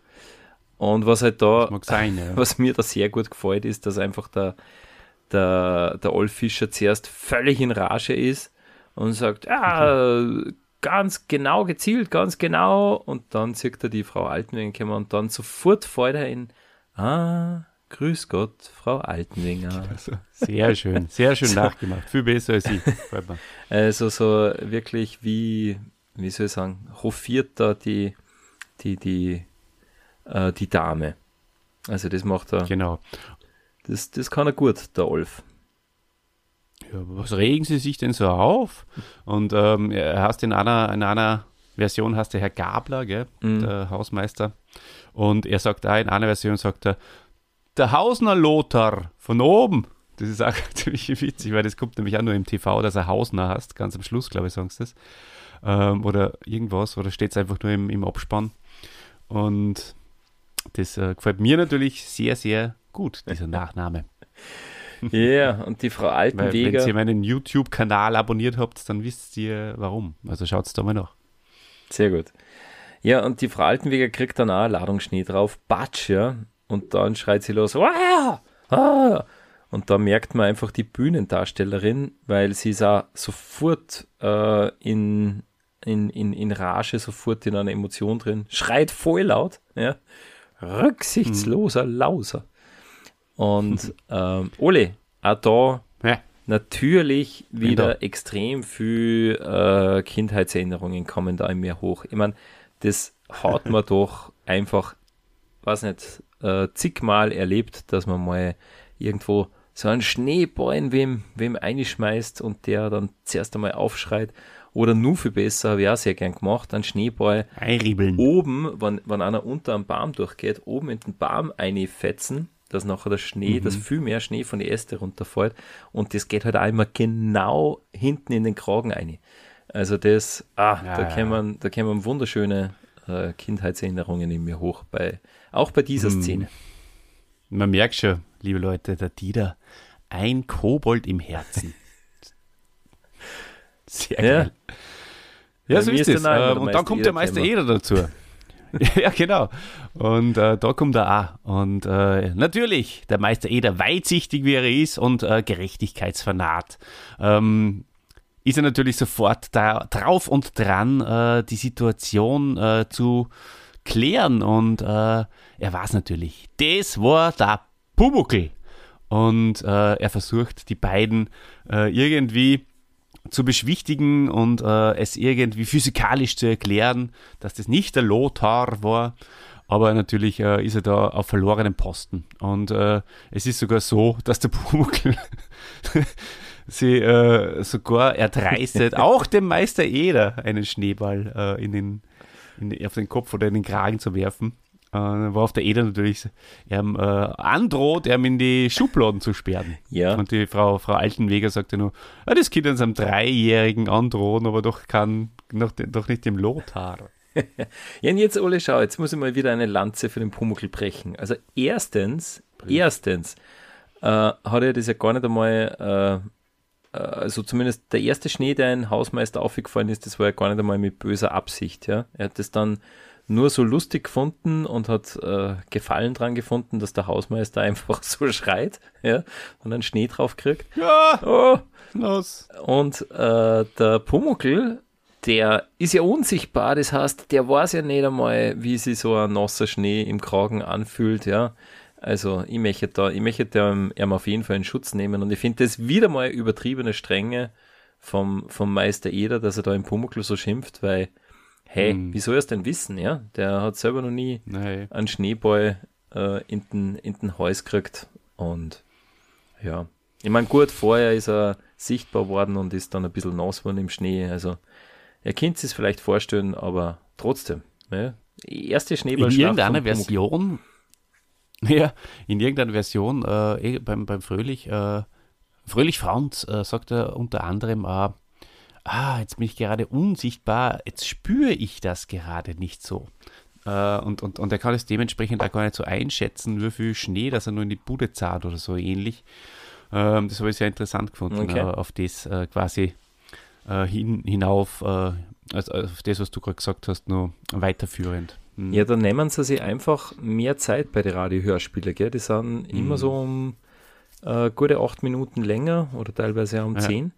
Und was halt da, sein, ja. was mir da sehr gut gefällt, ist, dass einfach der, der, der Olf Fischer zuerst völlig in Rage ist und sagt, ja, okay ganz genau gezielt, ganz genau. Und dann sieht er die Frau Altenwenger und dann sofort fällt er in, ah, grüß Gott, Frau Altenwenger. Also, sehr schön, sehr schön so. nachgemacht. Viel besser als ich. Also so wirklich wie, wie soll ich sagen, hofiert da die, die, die, äh, die Dame. Also das macht er. Genau. Das, das kann er gut, der Olf ja, was regen Sie sich denn so auf? Und ähm, er hast in einer, in einer Version hast du Herr Gabler, gell, mhm. der Hausmeister. Und er sagt da in einer Version, sagt er, der Hausner Lothar von oben. Das ist auch ziemlich witzig, weil das kommt nämlich auch nur im TV, dass er Hausner hast. Ganz am Schluss, glaube ich, sagst du das. Ähm, oder irgendwas, oder steht es einfach nur im, im Abspann. Und das äh, gefällt mir natürlich sehr, sehr gut, dieser Nachname. Ja, yeah, und die Frau Altenweger. Wenn ihr meinen YouTube-Kanal abonniert habt, dann wisst ihr warum. Also schaut es da mal nach. Sehr gut. Ja, und die Frau Altenweger kriegt dann auch eine Ladung Schnee drauf, Batsch, ja. Und dann schreit sie los, ah, ah. Und da merkt man einfach die Bühnendarstellerin, weil sie ist auch sofort äh, in, in, in, in Rage, sofort in einer Emotion drin, schreit voll laut, ja. Rücksichtsloser. Lauser. Und ähm, Ole, auch da ja. natürlich wieder genau. extrem viel äh, Kindheitserinnerungen kommen da in mir hoch. Ich meine, das hat man doch einfach, weiß nicht, äh, zigmal erlebt, dass man mal irgendwo so einen Schneeball in wem, wem einschmeißt und der dann zuerst einmal aufschreit. Oder nur viel besser, habe ich auch sehr gern gemacht, einen Schneeball Einriebeln. oben, wenn, wenn einer unter einem Baum durchgeht, oben in den Baum einfetzen, dass nachher der Schnee, mhm. dass viel mehr Schnee von den Äste runterfällt und das geht halt auch immer genau hinten in den Kragen ein. Also das, ah, ja, da, ja. Kämen, da kämen wunderschöne äh, Kindheitserinnerungen in mir hoch, bei, auch bei dieser mhm. Szene. Man merkt schon, liebe Leute, der Dieter, ein Kobold im Herzen. Sehr geil. Ja, ja so ist es. Ähm, und dann kommt der Meister Eder dazu. ja, genau. Und äh, da kommt er auch. Und äh, natürlich, der Meister Eder, weitsichtig wie er ist und äh, Gerechtigkeitsfanat, ähm, ist er natürlich sofort da drauf und dran, äh, die Situation äh, zu klären. Und äh, er weiß natürlich, das war der Pumuckel. Und er versucht, die beiden irgendwie zu beschwichtigen und äh, es irgendwie physikalisch zu erklären, dass das nicht der Lothar war. Aber natürlich äh, ist er da auf verlorenem Posten. Und äh, es ist sogar so, dass der Pumuckl sie äh, sogar erdreistet, auch dem Meister Eder einen Schneeball äh, in den, in, auf den Kopf oder in den Kragen zu werfen. Äh, worauf der Eder natürlich ähm, äh, androht, ihm in die Schubladen zu sperren. Ja. Und die Frau, Frau Altenweger sagte nur, ah, das Kind an seinem Dreijährigen androhen, aber doch kann noch, doch nicht dem Lothar. ja, und jetzt, Ole, schau, jetzt muss ich mal wieder eine Lanze für den Pumuckl brechen. Also erstens, Brich. erstens, äh, hat er das ja gar nicht einmal äh, äh, also zumindest der erste Schnee, der ein Hausmeister aufgefallen ist, das war ja gar nicht einmal mit böser Absicht. Ja? Er hat das dann nur so lustig gefunden und hat äh, Gefallen dran gefunden, dass der Hausmeister einfach so schreit ja? und einen Schnee drauf kriegt. Ja, oh. los. Und äh, der Pumuckl, der ist ja unsichtbar, das heißt, der weiß ja nicht einmal, wie sich so ein nasser Schnee im Kragen anfühlt, ja. Also ich möchte da, ich möchte da ihm auf jeden Fall in Schutz nehmen und ich finde das wieder mal übertriebene Strenge vom, vom Meister Eder, dass er da im Pumuckl so schimpft, weil, hey, hm. wie soll er es denn wissen, ja? Der hat selber noch nie Nein. einen Schneeball äh, in, den, in den Hals gekriegt und ja. Ich meine, gut, vorher ist er sichtbar worden und ist dann ein bisschen nass worden im Schnee, also er könnte es vielleicht vorstellen, aber trotzdem, ja. Erste Schneeballschlacht. In irgendeiner Version Ja, in irgendeiner Version äh, eh, beim, beim Fröhlich, äh, Fröhlich Franz äh, sagt er unter anderem, ah, jetzt bin ich gerade unsichtbar, jetzt spüre ich das gerade nicht so. Äh, und, und, und er kann es dementsprechend auch gar nicht so einschätzen, wie viel Schnee, dass er nur in die Bude zahlt oder so ähnlich. Ähm, das habe ich sehr interessant gefunden, okay. Äh, auf das quasi hin, hinauf, also auf das, was du gerade gesagt hast, nur weiterführend. Mhm. Ja, dann nehmen sie sich einfach mehr Zeit bei den Radiohörspielen, gell? Die sind mhm. immer so um äh, gute acht Minuten länger oder teilweise auch um ja. zehn.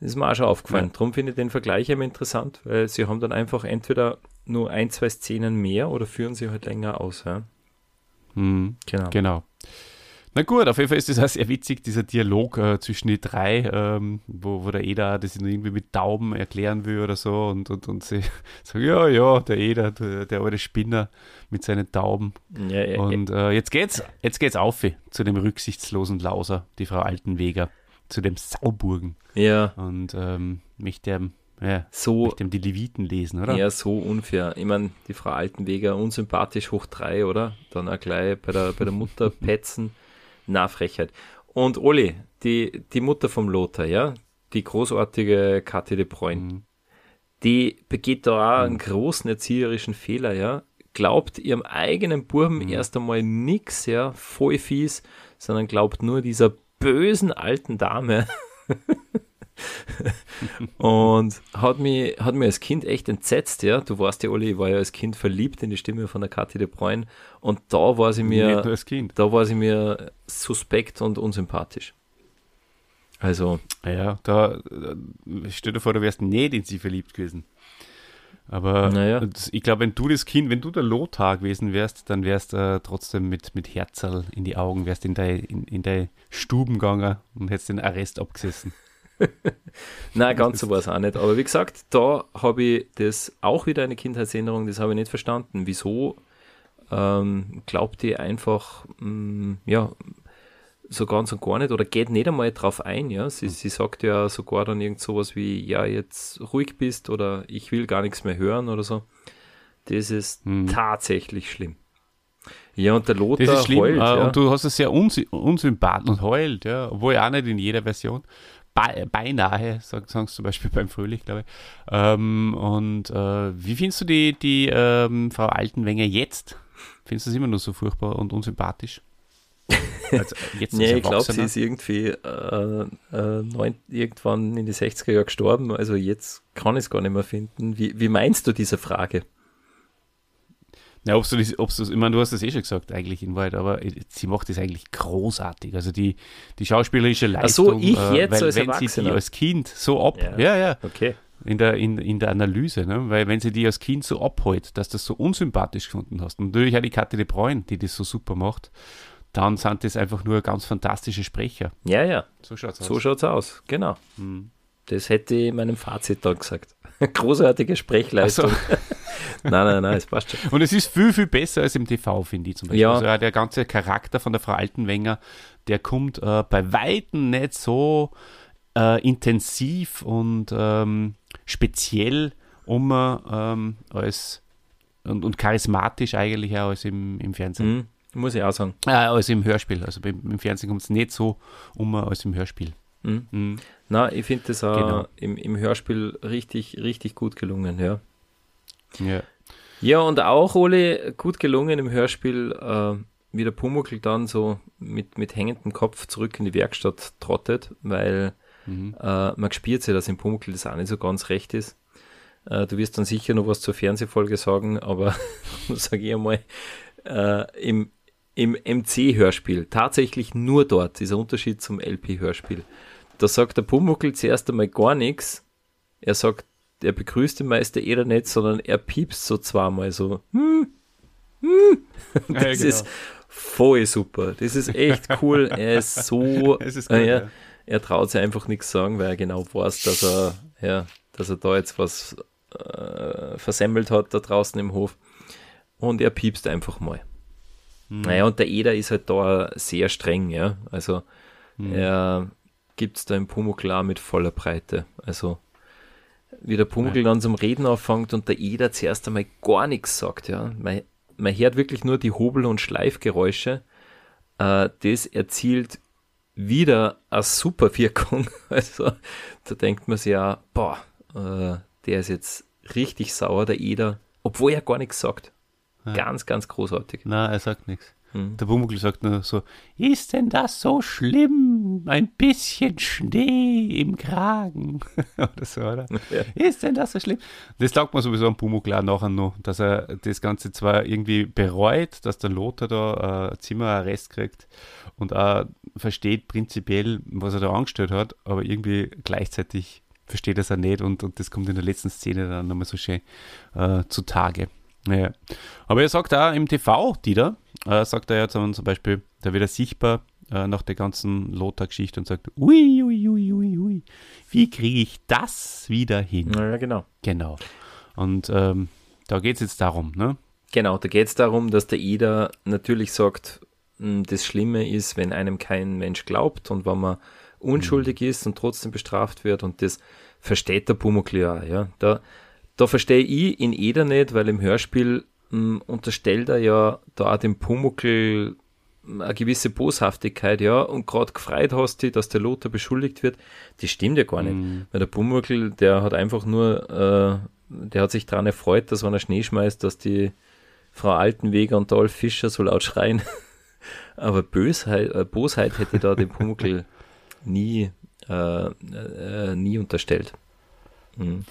Das ist mir auch schon aufgefallen. Ja. Darum finde ich den Vergleich eben interessant, weil sie haben dann einfach entweder nur ein, zwei Szenen mehr oder führen sie halt länger aus. Ja? Mhm. Genau. genau. Na gut, auf jeden Fall ist das auch sehr witzig, dieser Dialog äh, zwischen die drei, ähm, wo, wo der Eder das irgendwie mit Tauben erklären will oder so und, und, und sie sagen, ja, ja, der Eder, der, der alte Spinner mit seinen Tauben. Ja, ja, und äh, jetzt geht's, jetzt geht's auf zu dem rücksichtslosen Lauser, die Frau Altenweger, zu dem Sauburgen. Ja. Und ähm, mich der ja, so, dem die Leviten lesen, oder? Ja, so unfair. Ich meine, die Frau Altenweger unsympathisch hoch drei, oder? Dann auch gleich bei der, bei der Mutter petzen. Na, Frechheit. Und Oli, die, die Mutter vom Lothar, ja, die großartige Kathi de Bruyne, mhm. die begeht da auch mhm. einen großen erzieherischen Fehler, ja, glaubt ihrem eigenen Buben mhm. erst einmal nichts, ja, voll fies, sondern glaubt nur dieser bösen alten Dame. und hat mich, hat mich als Kind echt entsetzt, ja. Du weißt ja, Olli, ich war ja als Kind verliebt in die Stimme von der Kathi de Bruyne und da war sie mir, da war sie mir suspekt und unsympathisch. Also. Ja, da, stell dir vor, du wärst nicht in sie verliebt gewesen. Aber naja. ich glaube, wenn du das Kind, wenn du der Lothar gewesen wärst, dann wärst du äh, trotzdem mit, mit Herzerl in die Augen, wärst in deine in, in dein Stuben gegangen und hättest den Arrest abgesessen. Nein, ganz so war es auch nicht. Aber wie gesagt, da habe ich das auch wieder eine Kindheitserinnerung, das habe ich nicht verstanden. Wieso ähm, glaubt ihr einfach, mh, mm, ja, so ganz und gar nicht oder geht nicht einmal drauf ein, ja. Sie, mhm. sie sagt ja sogar dann irgend sowas wie, ja, jetzt ruhig bist oder ich will gar nichts mehr hören oder so. Das ist mhm. tatsächlich schlimm. Ja, und der Lothar das ist schlimm, heult. Äh, ja. Und du hast es sehr unsympathisch und heult, ja, obwohl auch nicht in jeder Version. Be beinahe, sagen sie zum Beispiel beim Fröhlich, glaube ich. Ähm, und äh, wie findest du die, die ähm, Frau Altenwenger jetzt? Findest du sie immer noch so furchtbar und unsympathisch? Als, jetzt nee, ich glaube, sie ist irgendwie äh, äh, neun, irgendwann in die 60er Jahre gestorben. Also jetzt kann ich es gar nicht mehr finden. Wie, wie meinst du diese Frage? Ja, ob du das, ob du, ich meine, du hast das eh schon gesagt, eigentlich in Wahrheit, aber sie macht das eigentlich großartig. Also die, die schauspielerische Leistung, Ach so, ich äh, jetzt weil, als wenn sie die als Kind so ab, ja, ja, ja okay. in der, in, in der Analyse, ne? weil wenn sie die als Kind so abholt, dass du das so unsympathisch gefunden hast, und natürlich auch die Katte de Bruyne, die das so super macht, dann sind das einfach nur ganz fantastische Sprecher. Ja, ja. So schaut's aus. So schaut's aus, genau. Hm. Das hätte ich in meinem Fazit dann gesagt. Großartige Sprechleistung. So. nein, nein, nein, es passt schon. Und es ist viel, viel besser als im TV, finde ich zum Beispiel. Ja. Also der ganze Charakter von der Frau Altenwenger, der kommt äh, bei Weitem nicht so äh, intensiv und ähm, speziell um ähm, als und, und charismatisch eigentlich auch als im, im Fernsehen. Mhm. Muss ich auch sagen. Äh, als im Hörspiel. Also im Fernsehen kommt es nicht so um als im Hörspiel. Mhm. Mhm. Na, ich finde das auch genau. im, im Hörspiel richtig, richtig gut gelungen, ja. Ja. Ja, und auch, Ole, gut gelungen im Hörspiel, äh, wie der Pumuckl dann so mit, mit hängendem Kopf zurück in die Werkstatt trottet, weil mhm. äh, man spürt ja, dass im Pumuckl das auch nicht so ganz recht ist. Äh, du wirst dann sicher noch was zur Fernsehfolge sagen, aber sage ich einmal, äh, im, im MC-Hörspiel, tatsächlich nur dort, dieser Unterschied zum LP-Hörspiel. Da sagt der Pumuckl zuerst einmal gar nichts. Er sagt, er begrüßt den Meister Eder nicht, sondern er piepst so zweimal so. Hm, hm. Das ja, genau. ist voll super. Das ist echt cool. Er ist so. ist gut, äh, er, ja. er, traut sich einfach nichts sagen, weil er genau weiß, dass er, ja, dass er da jetzt was äh, versemmelt hat da draußen im Hof. Und er piepst einfach mal. Mhm. Naja, und der Eder ist halt da sehr streng, ja. Also mhm. er gibt es da im Pumuckl mit voller Breite. Also wie der Pumuckl dann zum Reden anfängt und der Eder zuerst einmal gar nichts sagt, ja. Man, man hört wirklich nur die Hobel- und Schleifgeräusche. Äh, das erzielt wieder eine super Wirkung. Also da denkt man sich ja, boah, äh, der ist jetzt richtig sauer, der Eder, obwohl er gar nichts sagt. Ja. Ganz, ganz großartig. Na, er sagt nichts. Hm. Der Bumuckl sagt nur so, ist denn das so schlimm? Ein bisschen Schnee im Kragen. oder so, oder? Ja. Ist denn das so schlimm? Das sagt man sowieso am Bumuckl auch nachher noch, dass er das Ganze zwar irgendwie bereut, dass der Lothar da äh, Zimmerarrest kriegt und auch versteht prinzipiell, was er da angestellt hat, aber irgendwie gleichzeitig versteht er es auch nicht und, und das kommt in der letzten Szene dann nochmal so schön äh, zutage. Ja. Aber er sagt auch im TV, Dieter, äh, sagt er ja zum, zum Beispiel, da wird er sichtbar äh, nach der ganzen Lothar-Geschichte und sagt, ui, ui, ui, ui, ui, wie kriege ich das wieder hin? Ja, genau. Genau. Und ähm, da geht es jetzt darum, ne? Genau, da geht es darum, dass der Ida natürlich sagt, hm, das Schlimme ist, wenn einem kein Mensch glaubt und wenn man unschuldig mhm. ist und trotzdem bestraft wird und das versteht der Pumuckl ja, ja. Da, da verstehe ich ihn Eder nicht, weil im Hörspiel mh, hm, unterstellt er ja da dem Pumuckl eine gewisse Boshaftigkeit, ja, und gerade gefreut hast du, dass der Lothar beschuldigt wird, das stimmt ja gar nicht. Mhm. Weil der Pumuckl, der hat einfach nur, äh, der hat sich daran erfreut, dass wenn er Schnee schmeißt, dass die Frau Altenweger und Dolph Fischer so laut schreien. Aber Bösheit, äh, Bosheit hätte da dem Pumuckl nie, äh, äh, nie unterstellt. Mhm.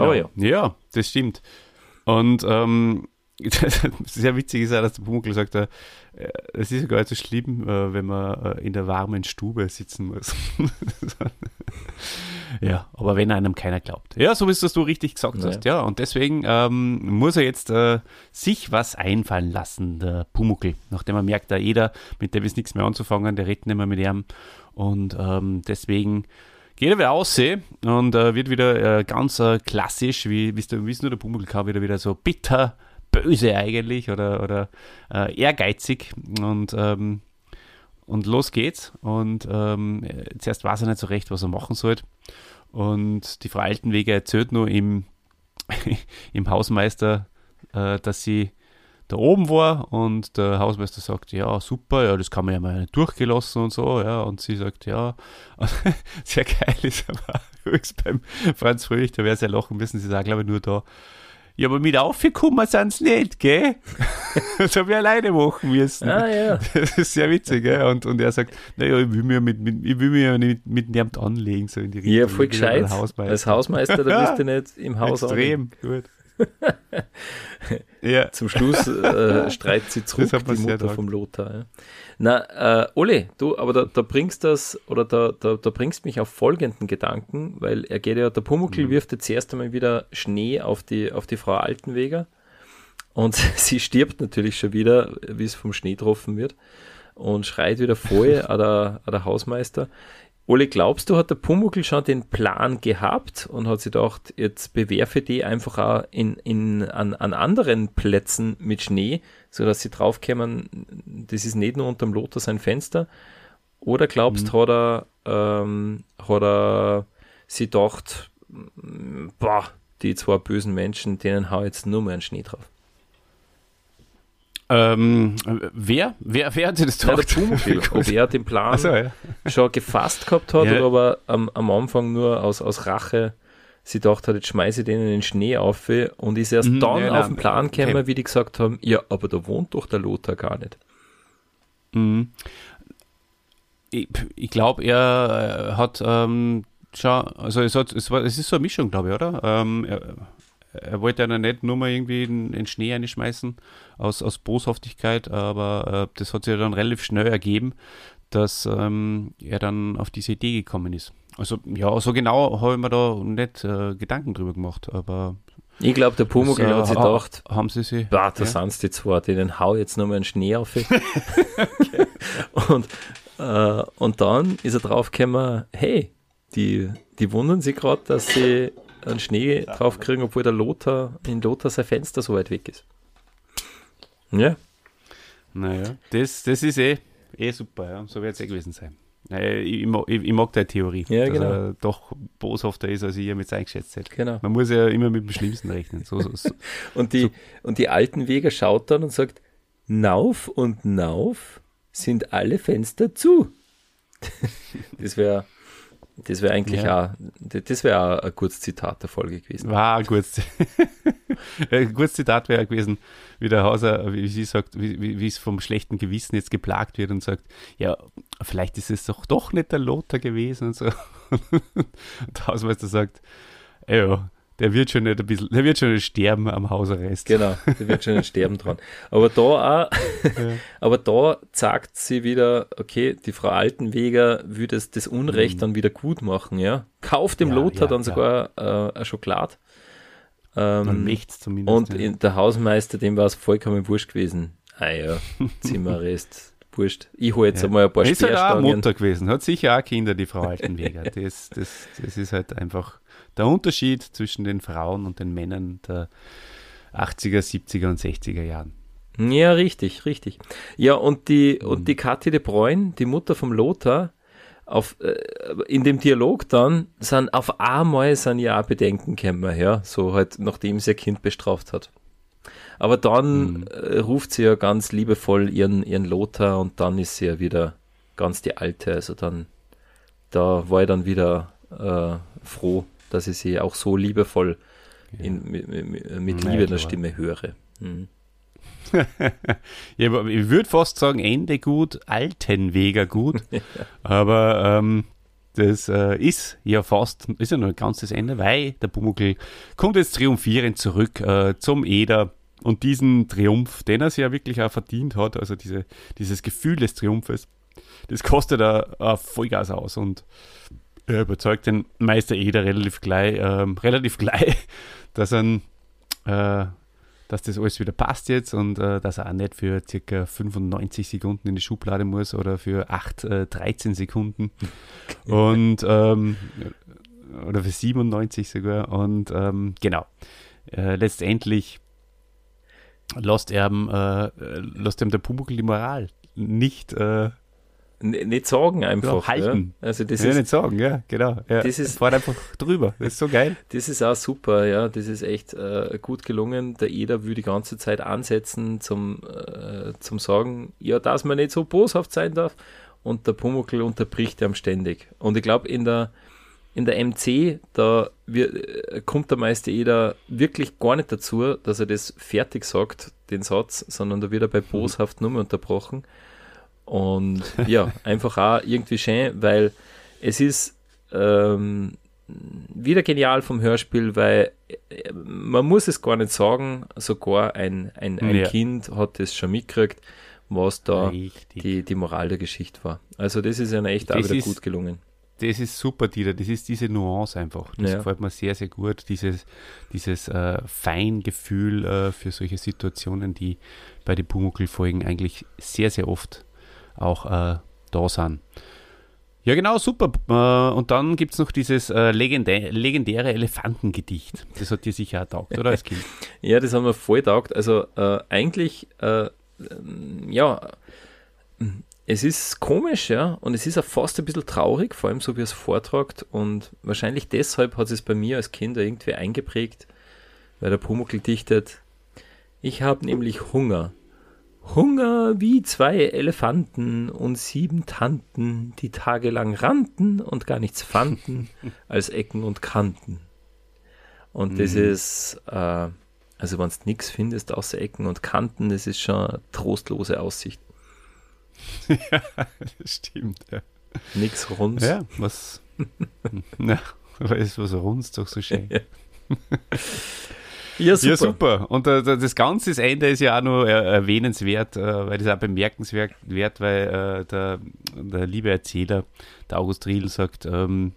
Genau. Ja. ja. das stimmt. Und ähm, sehr witzig ist auch, dass der Pumuckl sagt, äh, es ist ja gar nicht so schlimm, äh, wenn man äh, in der warmen Stube sitzen muss. ja, aber wenn einem keiner glaubt. Ja, so wie es du richtig gesagt ja. hast. Ja, und deswegen ähm, muss er jetzt äh, sich was einfallen lassen, der Pumuckl. Nachdem er merkt, da jeder, mit dem ist nichts mehr anzufangen, der redet nicht mehr mit ihm. Und ähm, deswegen geht er wieder aussehen und äh, wird wieder äh, ganz äh, klassisch, wie, wie nur der Pumuckl kann, wieder wieder so bitter, böse eigentlich oder, oder äh, ehrgeizig und, ähm, und los geht's. Und ähm, zuerst weiß er nicht so recht, was er machen soll. Und die Frau Altenwege erzählt nur im, im Hausmeister, äh, dass sie da oben war und der Hausmeister sagt, ja, super, ja, das kann man ja mal durchgelassen und so, ja, und sie sagt, ja, sehr geil ist aber höchst beim Franz Fröhlich, da wäre es ja lachen müssen, sie sagt, glaube ich, nur da, ja, aber mit aufgekommen sind sie nicht, gell? das habe ich alleine machen müssen. Ah, ja. Das ist sehr witzig, gell? Und, und er sagt, naja, ich will mir mit, mit, ich will mir nicht mit niemand anlegen, so in die Richtung. Ja, voll gescheit. Hausmeister. Als Hausmeister, da bist du nicht im Haus Extrem, anlegen. gut. ja. Zum Schluss äh, streitet sie zurück, die Mutter vom Lothar. Ja. Na, äh, Ole, du, aber da, da bringst das, oder da, da, da, bringst mich auf folgenden Gedanken, weil er geht ja, der Pumuckl mhm. wirft jetzt erst einmal wieder Schnee auf die, auf die Frau Altenweger und sie stirbt natürlich schon wieder, wie es vom Schnee getroffen wird und schreit wieder voll an der, an der Hausmeister. Ole, glaubst du, hat der Pumuckl schon den Plan gehabt und hat sich gedacht, jetzt bewerfe die einfach auch in, in, an, an anderen Plätzen mit Schnee, sodass sie draufkommen, das ist nicht nur unterm Lotus sein Fenster? Oder glaubst du, mhm. hat, er, ähm, hat er sie gedacht, boah, die zwei bösen Menschen, denen hau jetzt nur mehr einen Schnee drauf? Ähm, wer? wer? Wer hat sich das gedacht? Ja, ob er den Plan so, ja. schon gefasst gehabt hat ja. oder aber am, am Anfang nur aus, aus Rache sie dachte hat, jetzt schmeiße ich denen den Schnee auf und ist erst mhm, dann ja, auf den Plan gekommen, okay. wie die gesagt haben, ja, aber da wohnt doch der Lothar gar nicht. Mhm. Ich, ich glaube, er äh, hat ähm, schon, also es, hat, es, war, es ist so eine Mischung, glaube ich, oder? Ähm, er, er wollte ja nicht nur mal irgendwie in, in Schnee einschmeißen aus, aus Boshaftigkeit, aber äh, das hat sich ja dann relativ schnell ergeben, dass ähm, er dann auf diese Idee gekommen ist. Also ja, so genau habe ich mir da nicht äh, Gedanken drüber gemacht, aber ich glaube, der Pumuckl äh, hat sich gedacht, haben sie sie? Bah, da ja? sind die zwei, denen hau jetzt nochmal einen Schnee auf. und, äh, und dann ist er drauf gekommen, hey, die, die wundern sich gerade, dass sie einen Schnee drauf kriegen, obwohl der Lothar in Lothar sein Fenster so weit weg ist. Ja. Naja, das, das ist eh, eh super, ja. so wird es eh gewesen sein. Ich, mag, ich, ich, mag deine Theorie, ja, dass genau. er doch boshafter ist, als ich mit eingeschätzt hätte. Genau. Man muss ja immer mit dem Schlimmsten rechnen. So, so, so. und, die, so. und die alten Weger schaut dann und sagt, Nauf und Nauf sind alle Fenster zu. das wäre das wäre eigentlich ja. auch, das wäre ein kurzes Zitat der Folge gewesen. War ein kurzes, ein kurzes Zitat wäre gewesen, wie der Hauser, wie sie sagt, wie, wie, wie es vom schlechten Gewissen jetzt geplagt wird und sagt, ja, vielleicht ist es doch doch nicht der Lothar gewesen und so. Und der Hausmeister sagt, ja, der wird schon nicht ein bisschen, der wird schon nicht sterben am Hausarrest. Genau, der wird schon nicht sterben dran. Aber da auch, ja. aber da zeigt sie wieder, okay, die Frau Altenweger will das, das Unrecht mhm. dann wieder gut machen, ja. Kauft dem ja, Lothar ja, dann sogar äh, ein Schokolade. Ähm, möchte zumindest. Und der Hausmeister, dem war es vollkommen wurscht gewesen. Ah ja, Zimmerrest, wurscht. Ich hole jetzt ja. einmal ein paar Ist halt auch Mutter gewesen, hat sicher auch Kinder, die Frau Altenweger. das, das, das ist halt einfach der Unterschied zwischen den Frauen und den Männern der 80er, 70er und 60er Jahren. Ja, richtig, richtig. Ja, und die, mhm. und die Kathi de Bruyne, die Mutter vom Lothar, auf, äh, in dem Dialog dann sind auf einmal sind ja auch Bedenken gekommen, ja, so halt, nachdem sie ihr Kind bestraft hat. Aber dann mhm. äh, ruft sie ja ganz liebevoll ihren, ihren Lothar und dann ist sie ja wieder ganz die Alte. Also dann, da war ich dann wieder äh, froh, dass ich sie auch so liebevoll in, mit, mit, mit Liebe in der Stimme höre. Mhm. ja, ich würde fast sagen, Ende gut, Altenweger gut. aber ähm, das äh, ist ja fast, ist ja noch ein ganzes Ende, weil der Pumuckl kommt jetzt triumphierend zurück äh, zum Eder und diesen Triumph, den er sich ja wirklich auch verdient hat, also diese, dieses Gefühl des Triumphes, das kostet er äh, Vollgas aus und er überzeugt den Meister Eder relativ gleich, ähm, relativ gleich, dass er äh, dass das alles wieder passt jetzt und äh, dass er auch nicht für circa 95 Sekunden in die Schublade muss oder für 8, äh, 13 Sekunden und ähm, oder für 97 sogar und ähm, genau. Äh, letztendlich lässt er, äh, lässt ihm der Pumuckl die Moral nicht äh, nicht sagen einfach. Ja, halten. Ja. Also das ja, ist, nicht sagen, ja, genau. Ja, das ist, fährt einfach drüber. Das ist so geil. Das ist auch super, ja. Das ist echt äh, gut gelungen. Der Eder will die ganze Zeit ansetzen zum, äh, zum Sagen, ja, dass man nicht so boshaft sein darf. Und der Pumuckl unterbricht ihm ständig. Und ich glaube, in der, in der MC, da wir, äh, kommt der Meister Eder wirklich gar nicht dazu, dass er das fertig sagt, den Satz, sondern da wird er bei mhm. boshaft nur mehr unterbrochen. Und ja, einfach auch irgendwie schön, weil es ist ähm, wieder genial vom Hörspiel, weil äh, man muss es gar nicht sagen, sogar ein, ein, ein ja. Kind hat das schon mitgekriegt, was da die, die Moral der Geschichte war. Also das ist ja echt auch wieder ist, gut gelungen. Das ist super, Dieter. Das ist diese Nuance einfach. Das ja. gefällt mir sehr, sehr gut. Dieses, dieses äh, Feingefühl äh, für solche Situationen, die bei den Pumuckl-Folgen eigentlich sehr, sehr oft auch äh, da sind. Ja, genau, super. Äh, und dann gibt es noch dieses äh, legendä legendäre Elefantengedicht. Das hat dir sicher auch taugt, oder als Kind? ja, das haben wir voll taugt. Also äh, eigentlich, äh, ja, es ist komisch, ja, und es ist auch fast ein bisschen traurig, vor allem so wie es vortragt. Und wahrscheinlich deshalb hat es bei mir als Kind irgendwie eingeprägt, weil der Pumuckl dichtet, ich habe nämlich Hunger Hunger wie zwei Elefanten und sieben Tanten, die tagelang rannten und gar nichts fanden als Ecken und Kanten. Und das mhm. ist, äh, also wenn du nichts findest außer Ecken und Kanten, das ist schon eine trostlose Aussicht. ja, das stimmt, ja. Nix runz. Ja, was, na, weißt was runzt doch so schön. Ja. Ja, super. Ja, super. Und äh, das ganze Ende ist ja auch noch erwähnenswert, äh, weil das auch bemerkenswert wird, weil äh, der, der liebe Erzähler, der August Riedl, sagt, ähm,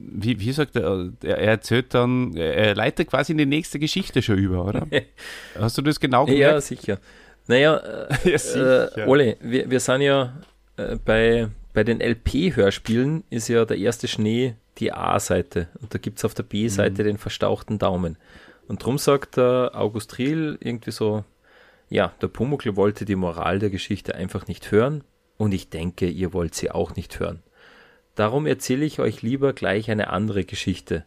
wie, wie sagt er, er erzählt dann, er leitet quasi in die nächste Geschichte schon über, oder? Hast du das genau gemerkt? Ja, sicher. Naja, äh, ja, sicher. Äh, Ole, wir, wir sind ja äh, bei, bei den LP-Hörspielen ist ja der erste Schnee die A-Seite und da gibt es auf der B-Seite mhm. den verstauchten Daumen. Und drum sagt der August Riel irgendwie so, ja, der Pumuckl wollte die Moral der Geschichte einfach nicht hören und ich denke, ihr wollt sie auch nicht hören. Darum erzähle ich euch lieber gleich eine andere Geschichte.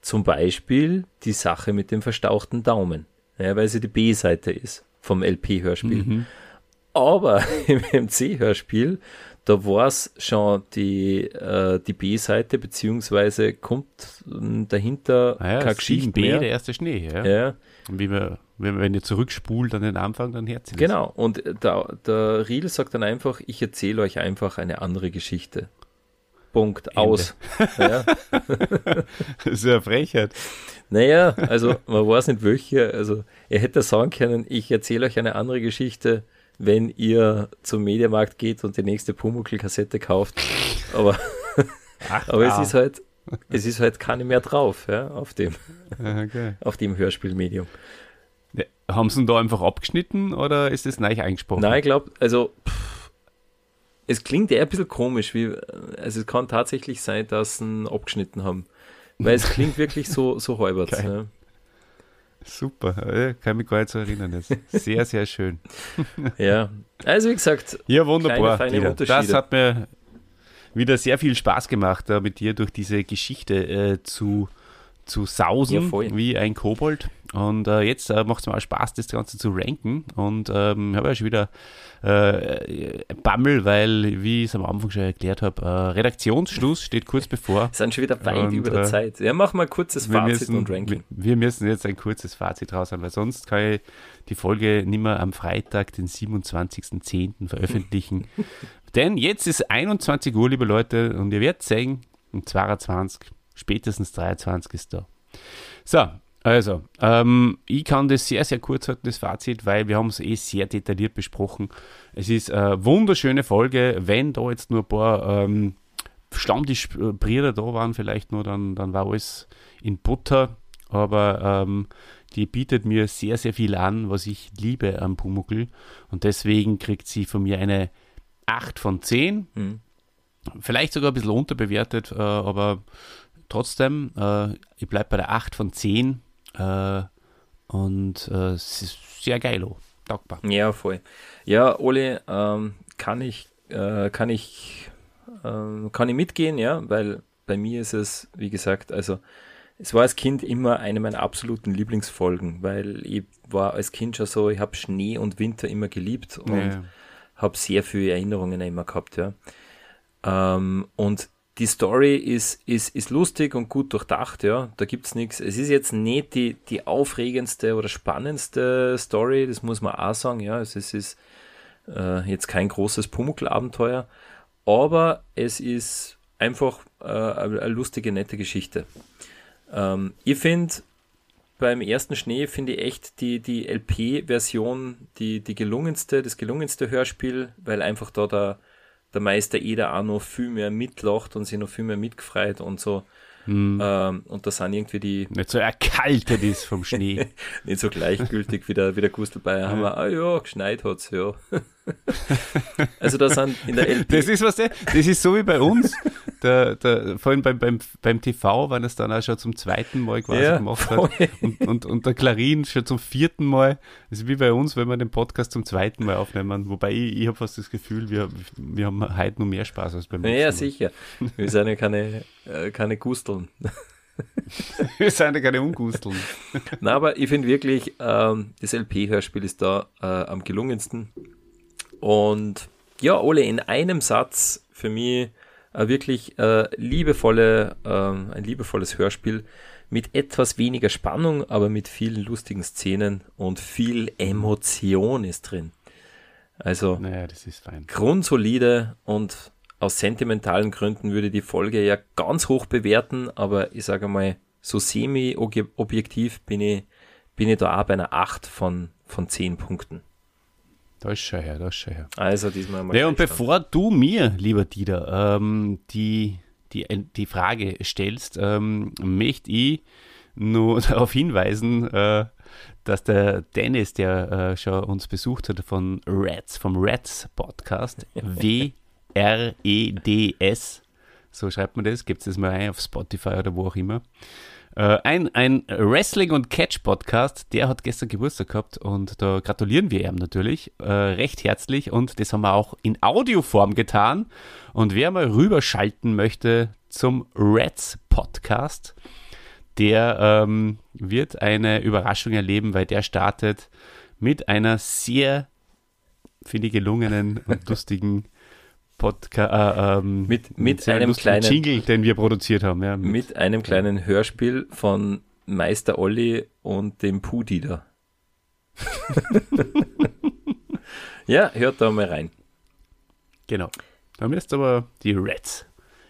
Zum Beispiel die Sache mit dem verstauchten Daumen, ja, weil sie die B-Seite ist vom LP-Hörspiel. Mhm. Aber im MC-Hörspiel da war es schon die, äh, die B-Seite, beziehungsweise kommt dahinter ah ja, keine Geschichte B, mehr. der erste Schnee. Ja. ja. Und wie wir, wenn, wenn ihr zurückspult an den Anfang, dann hört sich Genau, und der, der Riel sagt dann einfach, ich erzähle euch einfach eine andere Geschichte. Punkt, Ende. aus. Ja. das ist ja Frechheit. Naja, also man weiß nicht welche, also er hätte sagen können, ich erzähle euch eine andere Geschichte, wenn ihr zum Mediamarkt geht und die nächste Pumuckl-Kassette kauft. Aber, Ach, aber es ist halt, es ist halt keine mehr drauf, ja, auf dem, okay. auf dem Hörspielmedium. Haben sie ihn da einfach abgeschnitten oder ist das neu eingesprochen? Nein, ich glaube, also pff, es klingt eher ein bisschen komisch, wie, also es kann tatsächlich sein, dass sie ihn abgeschnitten haben. Weil es klingt wirklich so, so halbert. Ja. Super, kann mich gar nicht so erinnern. Jetzt. Sehr, sehr schön. ja, also wie gesagt, ja, wunderbar. Kleine, das hat mir wieder sehr viel Spaß gemacht, da mit dir durch diese Geschichte äh, zu, zu sausen Ja, wie ein Kobold. Und äh, jetzt äh, macht es mir auch Spaß, das Ganze zu ranken. Und ähm, ich habe ja schon wieder äh, Bammel, weil, wie ich es am Anfang schon erklärt habe, äh, Redaktionsschluss steht kurz bevor. Wir sind schon wieder weit Und, über der äh, Zeit. Ja, mach mal ein kurzes Fazit müssen, und Ranking. wir, wir müssen jetzt ein kurzes Fazit raushauen, weil sonst kann ich die Folge nicht mehr am Freitag, den 27.10. veröffentlichen. Denn jetzt ist 21 Uhr, liebe Leute, und ihr werdet sehen, um 22, spätestens 23 ist da. So, also, ähm, ich kann das sehr, sehr kurz halten, das Fazit, weil wir haben es eh sehr detailliert besprochen. Es ist eine wunderschöne Folge. Wenn da jetzt nur ein paar ähm, Stammtischbrüder da waren, vielleicht nur, dann, dann war alles in Butter. Aber ähm, die bietet mir sehr, sehr viel an, was ich liebe am Pumuckl. Und deswegen kriegt sie von mir eine 8 von 10 Hm. vielleicht sogar ein bisschen unterbewertet, äh, aber trotzdem, äh, ich bleibe bei der 8 von 10 äh, und äh, es ist sehr geil, oh. dankbar. Ja, voll. Ja, Ole, ähm, kann ich, äh, kann ich, ähm, kann ich mitgehen, ja, weil bei mir ist es, wie gesagt, also es war als Kind immer eine meiner absoluten Lieblingsfolgen, weil ich war als Kind schon so, ich habe Schnee und Winter immer geliebt und Ja. habe sehr viele Erinnerungen immer gehabt, ja. Ähm, und die Story ist, ist, ist lustig und gut durchdacht, ja. Da gibt's nichts. Es ist jetzt nicht die, die aufregendste oder spannendste Story, das muss man auch sagen, ja. Es ist, ist äh, jetzt kein großes Pumuckl-Abenteuer, aber es ist einfach äh, eine eine lustige, nette Geschichte. Ähm, ich finde, beim ersten Schnee finde ich echt die, die LP-Version die, die gelungenste, das gelungenste Hörspiel, weil einfach da der, der Meister Eder auch noch viel mehr mitlacht und sich noch viel mehr mitgefreut und so. Hm. Ähm, und da sind irgendwie die Nicht so erkaltet ist vom Schnee. nicht so gleichgültig wie der, wie der Gustl Bayer. Haben wir, ah ja, geschneit hat's, ja. also da sind in der LP, Das ist was, der- das ist so wie bei uns. Der, der, vorhin beim, beim, beim TV, wenn es dann auch schon zum zweiten Mal quasi Ja, gemacht voll. hat. Und, und, und der Klarin schon zum vierten Mal. Das ist wie bei uns, wenn wir den Podcast zum zweiten Mal aufnehmen. Wobei ich, ich habe fast das Gefühl, wir, wir haben heute noch mehr Spaß als beim letzten ja, sicher. Wir sind ja keine, äh, keine Gusteln. Wir sind ja keine Ungusteln. Na, aber ich finde wirklich, ähm, das LP-Hörspiel ist da äh, am gelungensten. Und ja, Ole, in einem Satz für mich äh, wirklich äh, liebevolle, ähm, ein liebevolles Hörspiel mit etwas weniger Spannung, aber mit vielen lustigen Szenen und viel Emotion ist drin. Also Naja, das ist fein. grundsolide und aus sentimentalen Gründen würde die Folge ja ganz hoch bewerten, aber ich sage mal, so semi-objektiv bin ich, bin ich da auch bei einer 8 von, von 10 Punkten. Da ist schon her, da ist schon her. Also diesmal mal. Ja, und bevor du mir, lieber Dieter, ähm, die, die, die Frage stellst, ähm, möchte ich nur darauf hinweisen, äh, dass der Dennis, der äh, schon uns besucht hat von Reds, vom Reds Podcast, W-R-E-D-S, so schreibt man das, gibt es das mal ein auf Spotify oder wo auch immer. Äh, ein, ein Wrestling- und Catch-Podcast, der hat gestern Geburtstag gehabt und da gratulieren wir ihm natürlich äh, recht herzlich und das haben wir auch in Audioform getan. Und wer mal rüberschalten möchte zum Reds Podcast, der ähm, wird eine Überraschung erleben, weil der startet mit einer sehr, finde ich, gelungenen und lustigen Podcast, äh, ähm, Mit- mit einem kleinen- Jingle, den wir produziert haben. Ja, Mit einem kleinen Hörspiel von Meister Olli und dem Pudida. ja, hört da mal rein. Genau. Da müsst aber die Reds,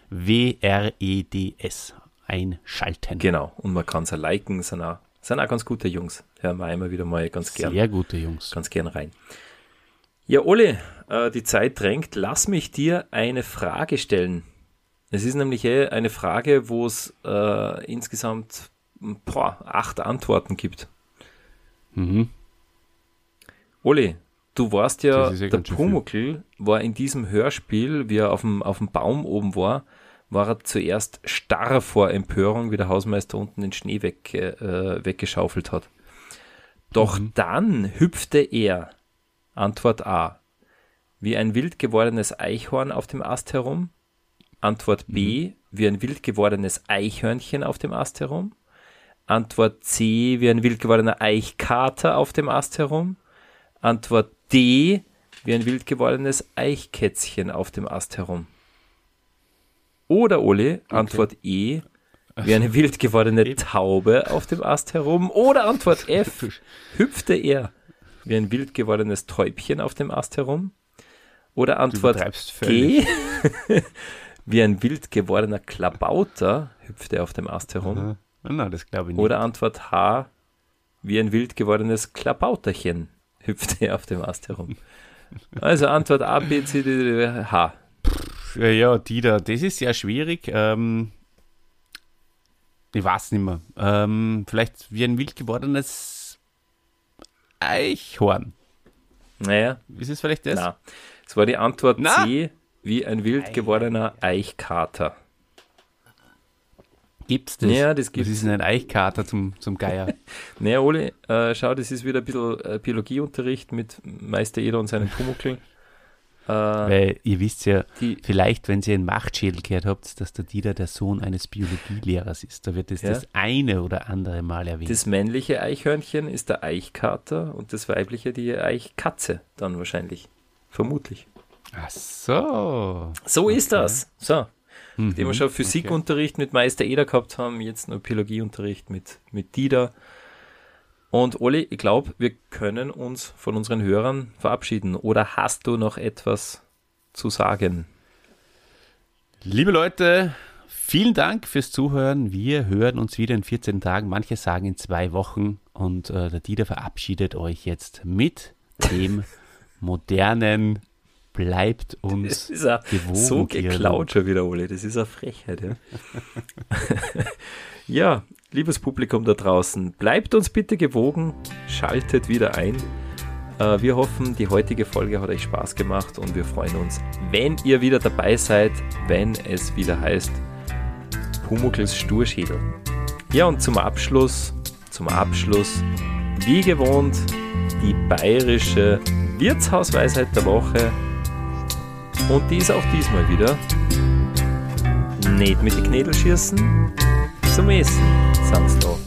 W-R-E-D-S, einschalten. Genau. Und man kann es auch liken, sind auch, sind auch ganz gute Jungs. Hören wir immer wieder mal ganz gern. Sehr gute Jungs. ganz gern rein. Ja, Ole, äh, die Zeit drängt. Lass mich dir eine Frage stellen. Es ist nämlich eh eine Frage, wo es äh, insgesamt boah, acht Antworten gibt. Mhm. Ole, du warst ja, ja der. Pumuckl war in diesem Hörspiel, wie er auf dem, auf dem Baum oben war, war er zuerst starr vor Empörung, wie der Hausmeister unten den Schnee weg, äh, weggeschaufelt hat. Doch Mhm. dann hüpfte er, Antwort A, wie ein wild gewordenes Eichhorn auf dem Ast herum. Antwort B, Mhm. wie ein wild gewordenes Eichhörnchen auf dem Ast herum. Antwort C, wie ein wild gewordener Eichkater auf dem Ast herum. Antwort D, wie ein wild gewordenes Eichkätzchen auf dem Ast herum. Oder Oli, Antwort E, wie eine wild gewordene Taube auf dem Ast herum. Oder Antwort F, hüpfte er wie ein wild gewordenes Täubchen auf dem Ast herum. Oder Antwort G, wie ein wild gewordener Klabauter hüpfte er auf dem Ast herum. Nein, das glaube ich nicht. Oder Antwort H, wie ein wild gewordenes Klabauterchen hüpfte er auf dem Ast herum. Also Antwort A, B, C, D, D, H. Ja, ja, Dieter, das ist sehr schwierig. Ähm, ich weiß nicht mehr. Ähm, vielleicht wie ein wild gewordenes Eichhorn. Naja. Ist es vielleicht das? Na, es war die Antwort Na. C, wie ein wild gewordener Eichkater. Gibt's das? Ja, das gibt's. Das ist ein Eichkater zum, zum Geier. naja, Oli, äh, schau, das ist wieder ein bisschen äh, Biologieunterricht mit Meister Eder und seinen Pumuckl. Äh, Weil ihr wisst ja, die, vielleicht, wenn ihr einen Machtschädel gehört habt, dass der Dieter der Sohn eines Biologielehrers ist. Da wird es ja. das eine oder andere Mal erwähnt. Das männliche Eichhörnchen ist der Eichkater und das weibliche die Eichkatze dann wahrscheinlich. Vermutlich. Ach so. So okay. ist das. So. Mhm. Nachdem wir schon Physikunterricht okay. mit Meister Eder gehabt haben, jetzt nur Biologieunterricht mit, mit Dieter. Und Oli, ich glaube, wir können uns von unseren Hörern verabschieden. Oder hast du noch etwas zu sagen? Liebe Leute, vielen Dank fürs Zuhören. Wir hören uns wieder in 14 Tagen. Manche sagen in zwei Wochen. Und äh, der Dieter verabschiedet euch jetzt mit dem modernen bleibt uns das ist ja gewogen. So geklaut schon wieder, Oli. Das ist eine Frechheit, ja. ja, liebes Publikum da draußen, bleibt uns bitte gewogen, schaltet wieder ein. Äh, wir hoffen, die heutige Folge hat euch Spaß gemacht und wir freuen uns, wenn ihr wieder dabei seid, wenn es wieder heißt Pumuckls Sturschädel. Ja, und zum Abschluss, zum Abschluss, wie gewohnt, die bayerische Wirtshausweisheit der Woche und die ist auch diesmal wieder nicht mit den Knädel schießen, zum Essen, sonst noch.